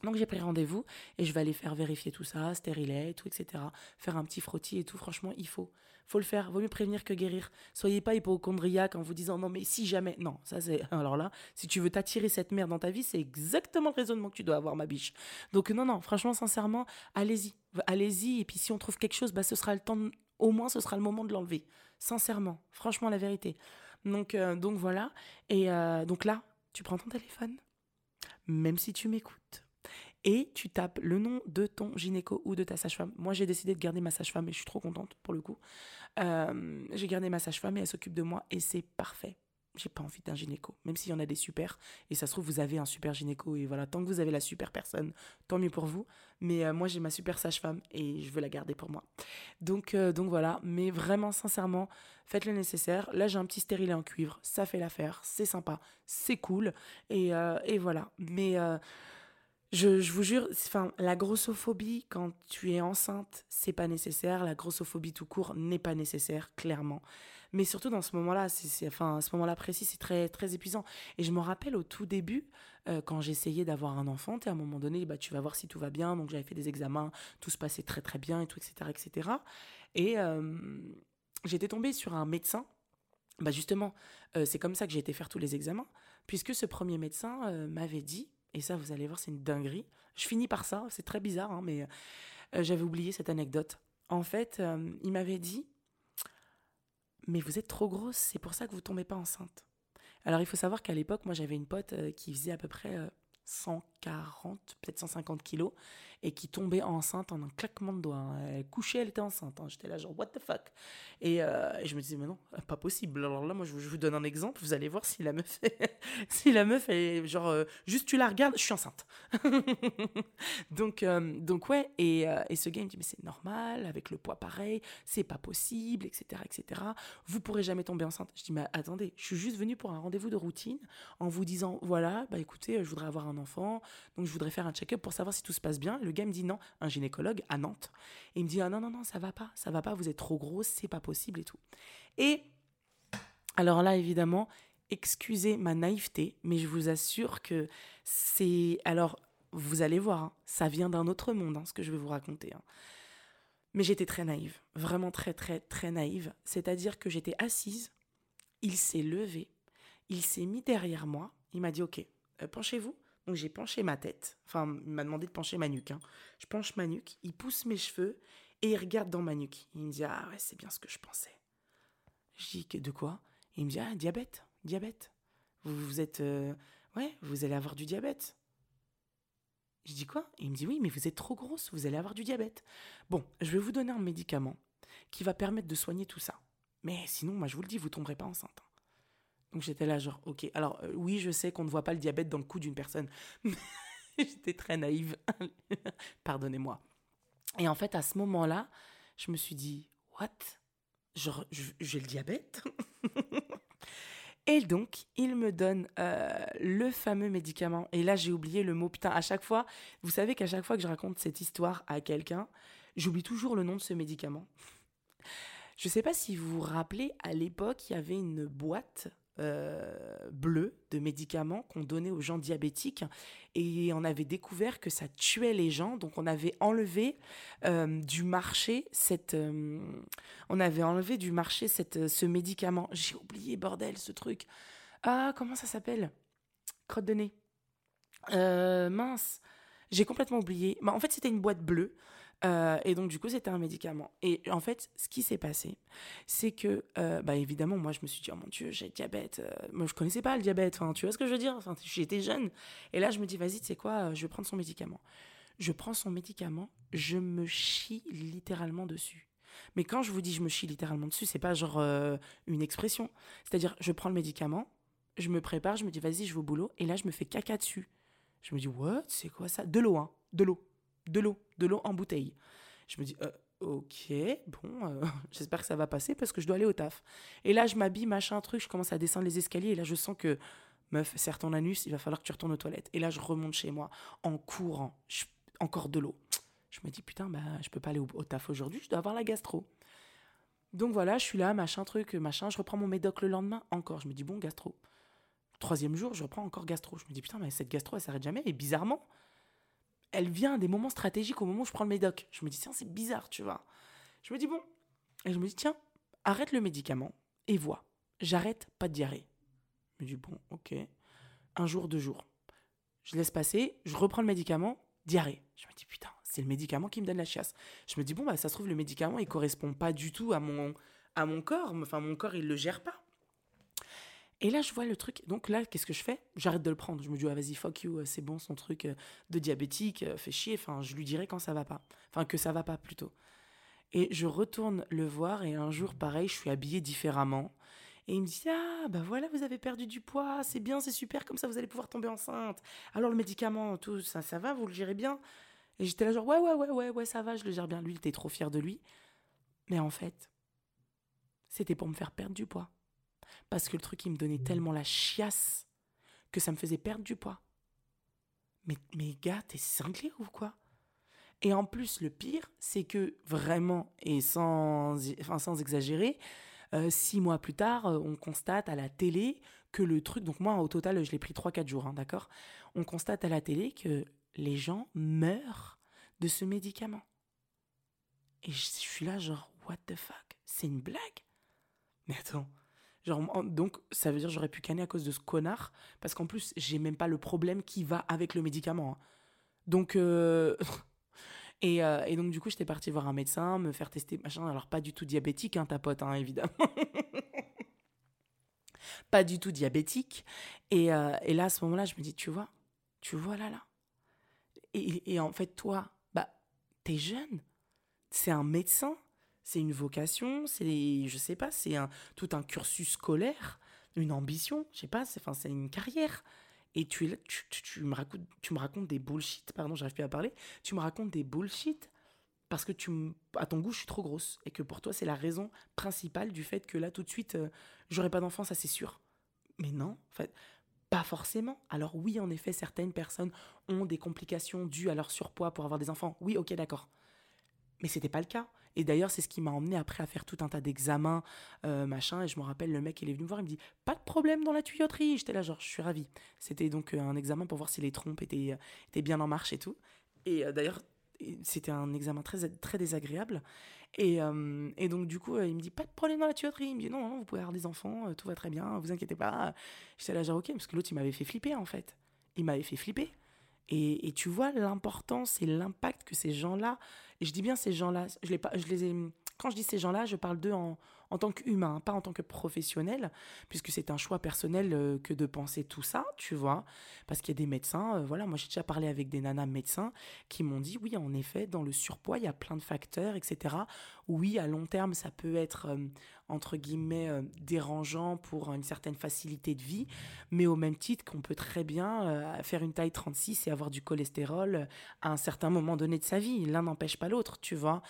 [SPEAKER 1] Donc j'ai pris rendez-vous et je vais aller faire vérifier tout ça, stérilet, tout, etc. Faire un petit frottis et tout. Franchement, il faut. faut le faire. Vaut mieux prévenir que guérir. Soyez pas hypochondriaque en vous disant non, mais si jamais. Non, ça c'est. Alors là, si tu veux t'attirer cette merde dans ta vie, c'est exactement le raisonnement que tu dois avoir, ma biche. Donc non, non, franchement, sincèrement, allez-y. Allez-y. Et puis si on trouve quelque chose, bah, ce sera le temps. Au moins, ce sera le moment de l'enlever. Sincèrement. Franchement, la vérité. Donc, euh, donc voilà. Et euh, donc là, tu prends ton téléphone. Même si tu m'écoutes et tu tapes le nom de ton gynéco ou de ta sage-femme. Moi, j'ai décidé de garder ma sage-femme et je suis trop contente pour le coup. Euh, j'ai gardé ma sage-femme et elle s'occupe de moi et c'est parfait. j'ai pas envie d'un gynéco. Même s'il y en a des super, et ça se trouve, vous avez un super gynéco, et voilà, tant que vous avez la super personne, tant mieux pour vous. Mais euh, moi, j'ai ma super sage-femme, et je veux la garder pour moi. Donc, euh, donc voilà, mais vraiment, sincèrement, faites le nécessaire. Là, j'ai un petit stérilet en cuivre, ça fait l'affaire, c'est sympa, c'est cool, et, et voilà. Mais je, vous jure, enfin, la grossophobie, quand tu es enceinte, c'est pas nécessaire. La grossophobie tout court n'est pas nécessaire, clairement. Mais surtout dans ce moment-là, c'est, enfin, à ce moment-là précis, c'est très, très épuisant. Et je me rappelle au tout début, euh, quand j'essayais d'avoir un enfant, à un moment donné, bah, tu vas voir si tout va bien. Donc j'avais fait des examens, tout se passait très très bien et etc. etc. Et euh, j'étais tombée sur un médecin. Bah justement, euh, c'est comme ça que j'ai été faire tous les examens, puisque ce premier médecin m'avait dit, et ça vous allez voir, c'est une dinguerie. Je finis par ça, c'est très bizarre, hein, mais j'avais oublié cette anecdote. En fait, il m'avait dit, mais vous êtes trop grosse, c'est pour ça que vous tombez pas enceinte. Alors il faut savoir qu'à l'époque, moi j'avais une pote euh, qui faisait à peu près 140, euh, peut-être 150 kilos, et qui tombait enceinte en un claquement de doigts. Hein. Elle couchait, elle était enceinte. Hein. J'étais là genre, what the fuck? Euh, et, je me disais, mais non, pas possible. Alors là, moi, je vous, donne un exemple. Vous allez voir si la meuf si la meuf est genre, euh, juste tu la regardes, je suis enceinte. donc, euh, donc ouais, et, et, ce gars, il me dit, mais c'est normal, avec le poids pareil, c'est pas possible, etc., etc. Vous pourrez jamais tomber enceinte. Je dis, mais attendez, je suis juste venue pour un rendez-vous de routine en vous disant, voilà, bah écoutez, je voudrais avoir un enfant, donc je voudrais faire un check-up pour savoir si tout se passe bien le gars me dit non, un gynécologue à Nantes. Il me dit ah non, non, non, ça va pas, ça va pas, vous êtes trop grosse, c'est pas possible et tout. Et alors là, évidemment, excusez ma naïveté, mais je vous assure que c'est. Alors, vous allez voir, hein, ça vient d'un autre monde, hein, ce que je vais vous raconter. Hein. Mais j'étais très naïve, vraiment très, très, très naïve. C'est-à-dire que j'étais assise, il s'est levé, il s'est mis derrière moi, il m'a dit Ok, euh, penchez-vous. Donc j'ai penché ma tête. Enfin, il m'a demandé de pencher ma nuque. Hein. Je penche ma nuque, il pousse mes cheveux et il regarde dans ma nuque. Il me dit Ah ouais, c'est bien ce que je pensais. Je dis De quoi? Il me dit Ah, diabète, diabète. Vous, vous êtes. Euh, ouais, vous allez avoir du diabète. Je dis quoi? Il me dit Oui, mais vous êtes trop grosse, vous allez avoir du diabète. Bon, je vais vous donner un médicament qui va permettre de soigner tout ça. Mais sinon, moi je vous le dis, vous tomberez pas enceinte. Donc j'étais là genre, ok. Alors euh, oui, je sais qu'on ne voit pas le diabète dans le cou d'une personne. j'étais très naïve. Pardonnez-moi. Et en fait, à ce moment-là, je me suis dit, what? Genre, j'ai le diabète? Et donc, il me donne euh, le fameux médicament. Et là, j'ai oublié le mot. Putain, à chaque fois, vous savez qu'à chaque fois que je raconte cette histoire à quelqu'un, j'oublie toujours le nom de ce médicament. Je ne sais pas si vous vous rappelez, à l'époque, il y avait une boîte euh, bleu de médicaments qu'on donnait aux gens diabétiques. Et on avait découvert que ça tuait les gens. Donc on avait enlevé euh, du marché cette euh, on avait enlevé du marché cette ce médicament. J'ai oublié bordel ce truc. Ah comment ça s'appelle? Crotte de nez. Mince. J'ai complètement oublié. Bah, en fait c'était une boîte bleue euh, et donc, du coup, c'était un médicament. Et en fait, ce qui s'est passé, c'est que, euh, bah, évidemment, moi, je me suis dit, oh mon Dieu, j'ai le diabète. Euh, moi, je connaissais pas le diabète. Enfin, tu vois ce que je veux dire? Enfin, J'étais jeune. Et là, je me dis, vas-y, tu sais quoi, je vais prendre son médicament. Je prends son médicament, je me chie littéralement dessus. Mais quand je vous dis je me chie littéralement dessus, c'est pas genre une expression. C'est-à-dire, je prends le médicament, je me prépare, je me dis, vas-y, je vais au boulot. Et là, je me fais caca dessus. Je me dis, what? C'est quoi ça? De l'eau, hein De l'eau de l'eau, de l'eau en bouteille. Je me dis, euh, ok, bon, euh, j'espère que ça va passer parce que je dois aller au taf. Et là, je m'habille, machin, truc, je commence à descendre les escaliers et là, je sens que, meuf, serre ton anus, il va falloir que tu retournes aux toilettes. Et là, je remonte chez moi en courant, encore de l'eau. Je me dis, putain, bah, je peux pas aller au, taf aujourd'hui, je dois avoir la gastro. Donc voilà, je suis là, machin, truc, machin, je reprends mon médoc le lendemain, encore. Je me dis, bon, gastro. Troisième jour, je reprends encore gastro. Je me dis, putain, mais cette gastro, elle s'arrête jamais. Et bizarrement, elle vient à des moments stratégiques au moment où je prends le médoc. Je me dis, tiens, c'est bizarre, tu vois. Je me dis, bon. Et je me dis, tiens, arrête le médicament et vois. J'arrête, pas de diarrhée. Je me dis, bon, ok. Un jour, deux jours. Je laisse passer, je reprends le médicament, diarrhée. Je me dis, putain, c'est le médicament qui me donne la chiasse. Je me dis, bon, bah, ça se trouve, le médicament, il correspond pas du tout à mon, à mon corps. Enfin, mon corps, il le gère pas. Et là, je vois le truc. Donc là, qu'est-ce que je fais? J'arrête de le prendre. Je me dis, ah, vas-y, fuck you, c'est bon, son truc euh, de diabétique, euh, fait chier. Enfin, je lui dirai quand ça va pas. Enfin, que ça va pas plutôt. Et je retourne le voir et un jour, pareil, je suis habillée différemment. Et il me dit Ah, bah voilà, vous avez perdu du poids, c'est bien, c'est super, comme ça vous allez pouvoir tomber enceinte. Alors le médicament, tout ça, ça va, vous le gérez bien? Et j'étais là, genre Ouais, ouais, ouais, ouais, ouais, ça va, je le gère bien. Lui, il était trop fier de lui. Mais en fait, c'était pour me faire perdre du poids. Parce que le truc, il me donnait tellement la chiasse que ça me faisait perdre du poids. Mais, mais gars, t'es cinglé ou quoi? Et en plus, le pire, c'est que vraiment, et sans, enfin, sans exagérer, euh, six mois plus tard, euh, on constate à la télé que le truc, donc moi au total je l'ai pris 3-4 jours, hein, d'accord? On constate à la télé que les gens meurent de ce médicament. Et je suis là genre, what the fuck? C'est une blague? Mais attends, donc ça veut dire j'aurais pu canner à cause de ce connard, parce qu'en plus j'ai même pas le problème qui va avec le médicament. Hein. Donc... Euh, Euh, et, donc, du coup, j'étais partie voir un médecin, me faire tester, machin. Alors, pas du tout diabétique, hein, ta pote, hein, évidemment. pas du tout diabétique. Et, euh, et, là, à ce moment-là, je me dis, tu vois, tu vois là, là. Et, et en fait, toi, bah, t'es jeune. C'est un médecin. C'est une vocation. C'est, je sais pas, c'est un, tout un cursus scolaire, une ambition. Je sais pas, c'est, enfin, c'est une carrière et tu, tu, tu, me racontes, tu me racontes des bullshit, pardon, j'arrive plus à parler, tu me racontes des bullshit parce que tu, à ton goût, je suis trop grosse et que pour toi, c'est la raison principale du fait que là, tout de suite, euh, j'aurai pas d'enfant, ça c'est sûr. Mais non, en fait, pas forcément. Alors oui, en effet, certaines personnes ont des complications dues à leur surpoids pour avoir des enfants. Oui, ok, d'accord. Mais c'était pas le cas. Et d'ailleurs, c'est ce qui m'a emmené après à faire tout un tas d'examens, euh, machin. Et je me rappelle, le mec, il est venu me voir, il me dit Pas de problème dans la tuyauterie. J'étais là, genre, je suis ravi. C'était donc euh, un examen pour voir si les trompes étaient, euh, bien en marche et tout. Et d'ailleurs, c'était un examen très, très désagréable. Et, et, donc, du coup, il me dit Pas de problème dans la tuyauterie. Il me dit Non, non, vous pouvez avoir des enfants, tout va très bien, vous inquiétez pas. J'étais là, genre, ok, parce que l'autre, il m'avait fait flipper, en fait. Il m'avait fait flipper. Et, tu vois l'importance et l'impact que ces gens-là et je dis bien ces gens-là, je, les, je les ai, quand je dis ces gens-là, je parle d'eux en, en tant qu'humain, pas en tant que professionnel, puisque c'est un choix personnel euh, que de penser tout ça, tu vois. Parce qu'il y a des médecins, euh, voilà, moi j'ai déjà parlé avec des nanas médecins qui m'ont dit, oui, en effet, dans le surpoids, il y a plein de facteurs, etc. Oui, à long terme, ça peut être, euh, entre guillemets, dérangeant pour une certaine facilité de vie, mais au même titre qu'on peut très bien faire une taille 36 et avoir du cholestérol à un certain moment donné de sa vie. L'un n'empêche pas l'autre, tu vois.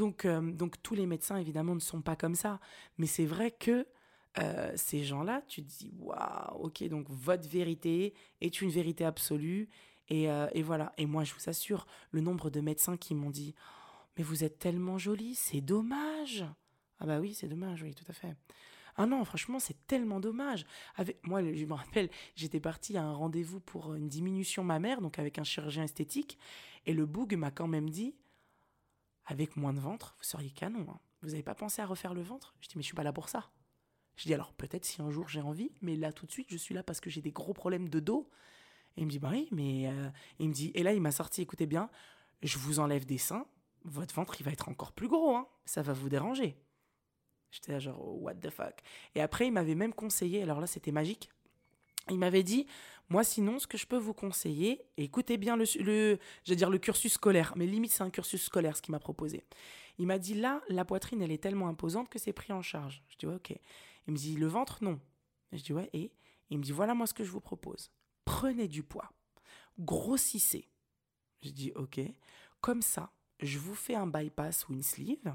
[SPEAKER 1] Donc, donc tous les médecins, évidemment, ne sont pas comme ça. Mais c'est vrai que euh, ces gens-là, tu te dis, waouh, ok, donc votre vérité est une vérité absolue. Et, euh, voilà. Et moi, je vous assure, le nombre de médecins qui m'ont dit, mais vous êtes tellement jolie, c'est dommage. Ah bah oui, c'est dommage, oui, tout à fait. Ah non, franchement, c'est tellement dommage. Avec moi, je me rappelle, j'étais partie à un rendez-vous pour une diminution mammaire, donc avec un chirurgien esthétique, et le boug m'a quand même dit, avec moins de ventre, vous seriez canon. Hein. Vous n'avez pas pensé à refaire le ventre? Je dis, mais je suis pas là pour ça. Je dis, alors peut-être si un jour j'ai envie, mais là tout de suite, je suis là parce que j'ai des gros problèmes de dos. Et il me dit, bah oui, mais. Euh, il me dit, et là, il m'a sorti, écoutez bien, je vous enlève des seins, votre ventre, il va être encore plus gros, hein. Ça va vous déranger. J'étais genre, what the fuck. Et après, il m'avait même conseillé, alors là, c'était magique. Il m'avait dit, moi, sinon, ce que je peux vous conseiller, écoutez bien le, je dire le cursus scolaire, mais limite, c'est un cursus scolaire ce qu'il m'a proposé. Il m'a dit là, la poitrine, elle est tellement imposante que c'est pris en charge. Je dis ouais, ok. Il me dit le ventre, non. Je dis ouais, et? Il me dit voilà moi ce que je vous propose. Prenez du poids, grossissez. Je dis ok. Comme ça, je vous fais un bypass ou une sleeve.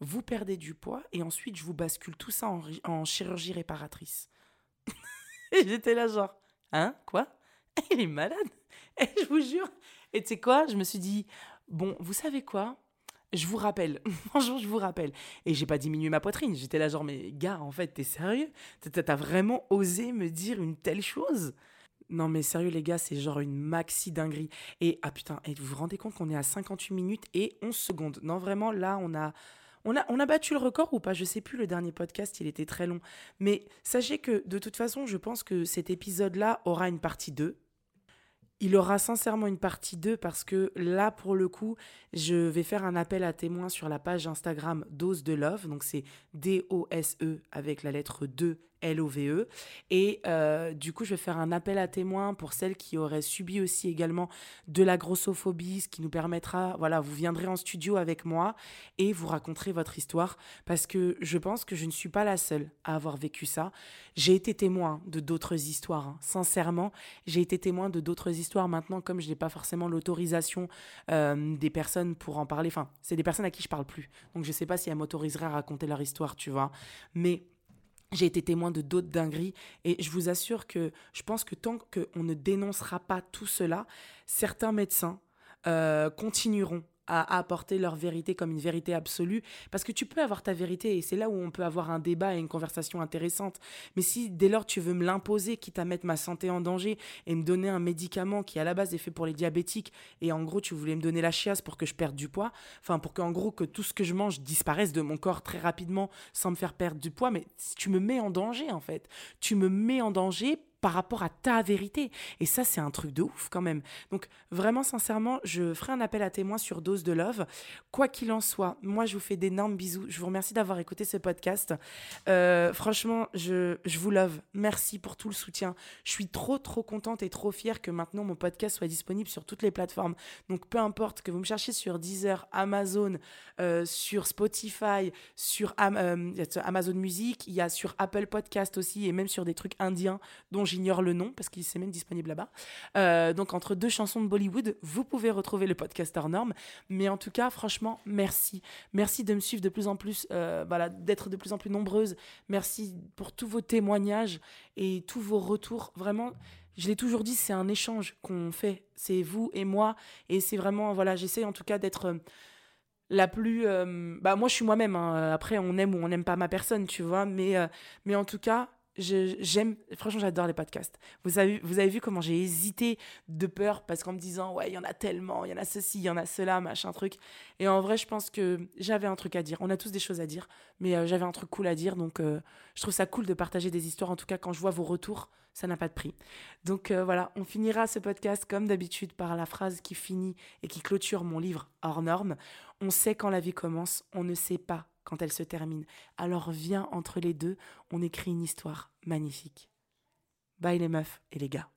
[SPEAKER 1] Vous perdez du poids et ensuite je vous bascule tout ça en chirurgie réparatrice. et j'étais là genre, hein, quoi? Il est malade? Et je vous jure. Et tu sais quoi? Je me suis dit, bon, vous savez quoi? Je vous rappelle, bonjour, je vous rappelle. Et j'ai pas diminué ma poitrine. J'étais là, genre, mais gars, en fait, t'es sérieux? T'as vraiment osé me dire une telle chose? Non, mais sérieux, les gars, c'est genre une maxi dinguerie. Et, ah putain, et vous vous rendez compte qu'on est à 58 minutes et 11 secondes? Non, vraiment, là, on a. On a, battu le record ou pas? Je sais plus, le dernier podcast, il était très long. Mais sachez que de toute façon, je pense que cet épisode-là aura une partie 2 il aura sincèrement une partie 2 parce que là, pour le coup, je vais faire un appel à témoins sur la page Instagram Dose de Love. Donc c'est D-O-S-E avec la lettre 2 L-O-V-E. Et euh, du coup, je vais faire un appel à témoins pour celles qui auraient subi aussi également de la grossophobie, ce qui nous permettra, voilà, vous viendrez en studio avec moi et vous raconterez votre histoire parce que je pense que je ne suis pas la seule à avoir vécu ça. J'ai été témoin de d'autres histoires, hein. sincèrement, j'ai été témoin de d'autres histoires maintenant, comme je n'ai pas forcément l'autorisation euh, des personnes pour en parler, enfin, c'est des personnes à qui je parle plus, donc je ne sais pas si elles m'autoriseraient à raconter leur histoire, tu vois, mais j'ai été témoin de d'autres dingueries et je vous assure que je pense que tant qu'on ne dénoncera pas tout cela, certains médecins euh, continueront à apporter leur vérité comme une vérité absolue. Parce que tu peux avoir ta vérité et c'est là où on peut avoir un débat et une conversation intéressante. Mais si dès lors tu veux me l'imposer, quitte à mettre ma santé en danger et me donner un médicament qui à la base est fait pour les diabétiques et en gros tu voulais me donner la chiasse pour que je perde du poids, enfin pour qu'en gros que tout ce que je mange disparaisse de mon corps très rapidement sans me faire perdre du poids, mais tu me mets en danger en fait. Tu me mets en danger par rapport à ta vérité. Et ça, c'est un truc de ouf quand même. Donc, vraiment, sincèrement, je ferai un appel à témoins sur Dose de Love. Quoi qu'il en soit, moi, je vous fais d'énormes bisous. Je vous remercie d'avoir écouté ce podcast. Euh, franchement, je, je vous love. Merci pour tout le soutien. Je suis trop, trop contente et trop fière que maintenant mon podcast soit disponible sur toutes les plateformes. Donc, peu importe que vous me cherchiez sur Deezer, Amazon, euh, sur Spotify, sur euh, Amazon Music, il y a sur Apple Podcast aussi et même sur des trucs indiens dont j'ignore le nom parce qu'il s'est même disponible là-bas. Euh, donc entre deux chansons de Bollywood, vous pouvez retrouver le podcast hors norme. Mais en tout cas, franchement, merci. Merci de me suivre de plus en plus, euh, voilà, d'être de plus en plus nombreuses. Merci pour tous vos témoignages et tous vos retours. Vraiment, je l'ai toujours dit, c'est un échange qu'on fait. C'est vous et moi. Et c'est vraiment, voilà, j'essaie en tout cas d'être euh, la plus bah moi je suis moi-même hein. après on aime ou on n'aime pas ma personne tu vois mais mais en tout cas j'aime, franchement, j'adore les podcasts. Vous avez, vous avez vu comment j'ai hésité de peur parce qu'en me disant, ouais, il y en a tellement, il y en a ceci, il y en a cela, machin truc. Et en vrai, je pense que j'avais un truc à dire. On a tous des choses à dire, mais euh, j'avais un truc cool à dire. Donc, euh, je trouve ça cool de partager des histoires. En tout cas, quand je vois vos retours, ça n'a pas de prix. Donc, euh, voilà, on finira ce podcast comme d'habitude par la phrase qui finit et qui clôture mon livre hors norme. On sait quand la vie commence, on ne sait pas quand elle se termine. Alors viens entre les deux, on écrit une histoire magnifique. Bye les meufs et les gars.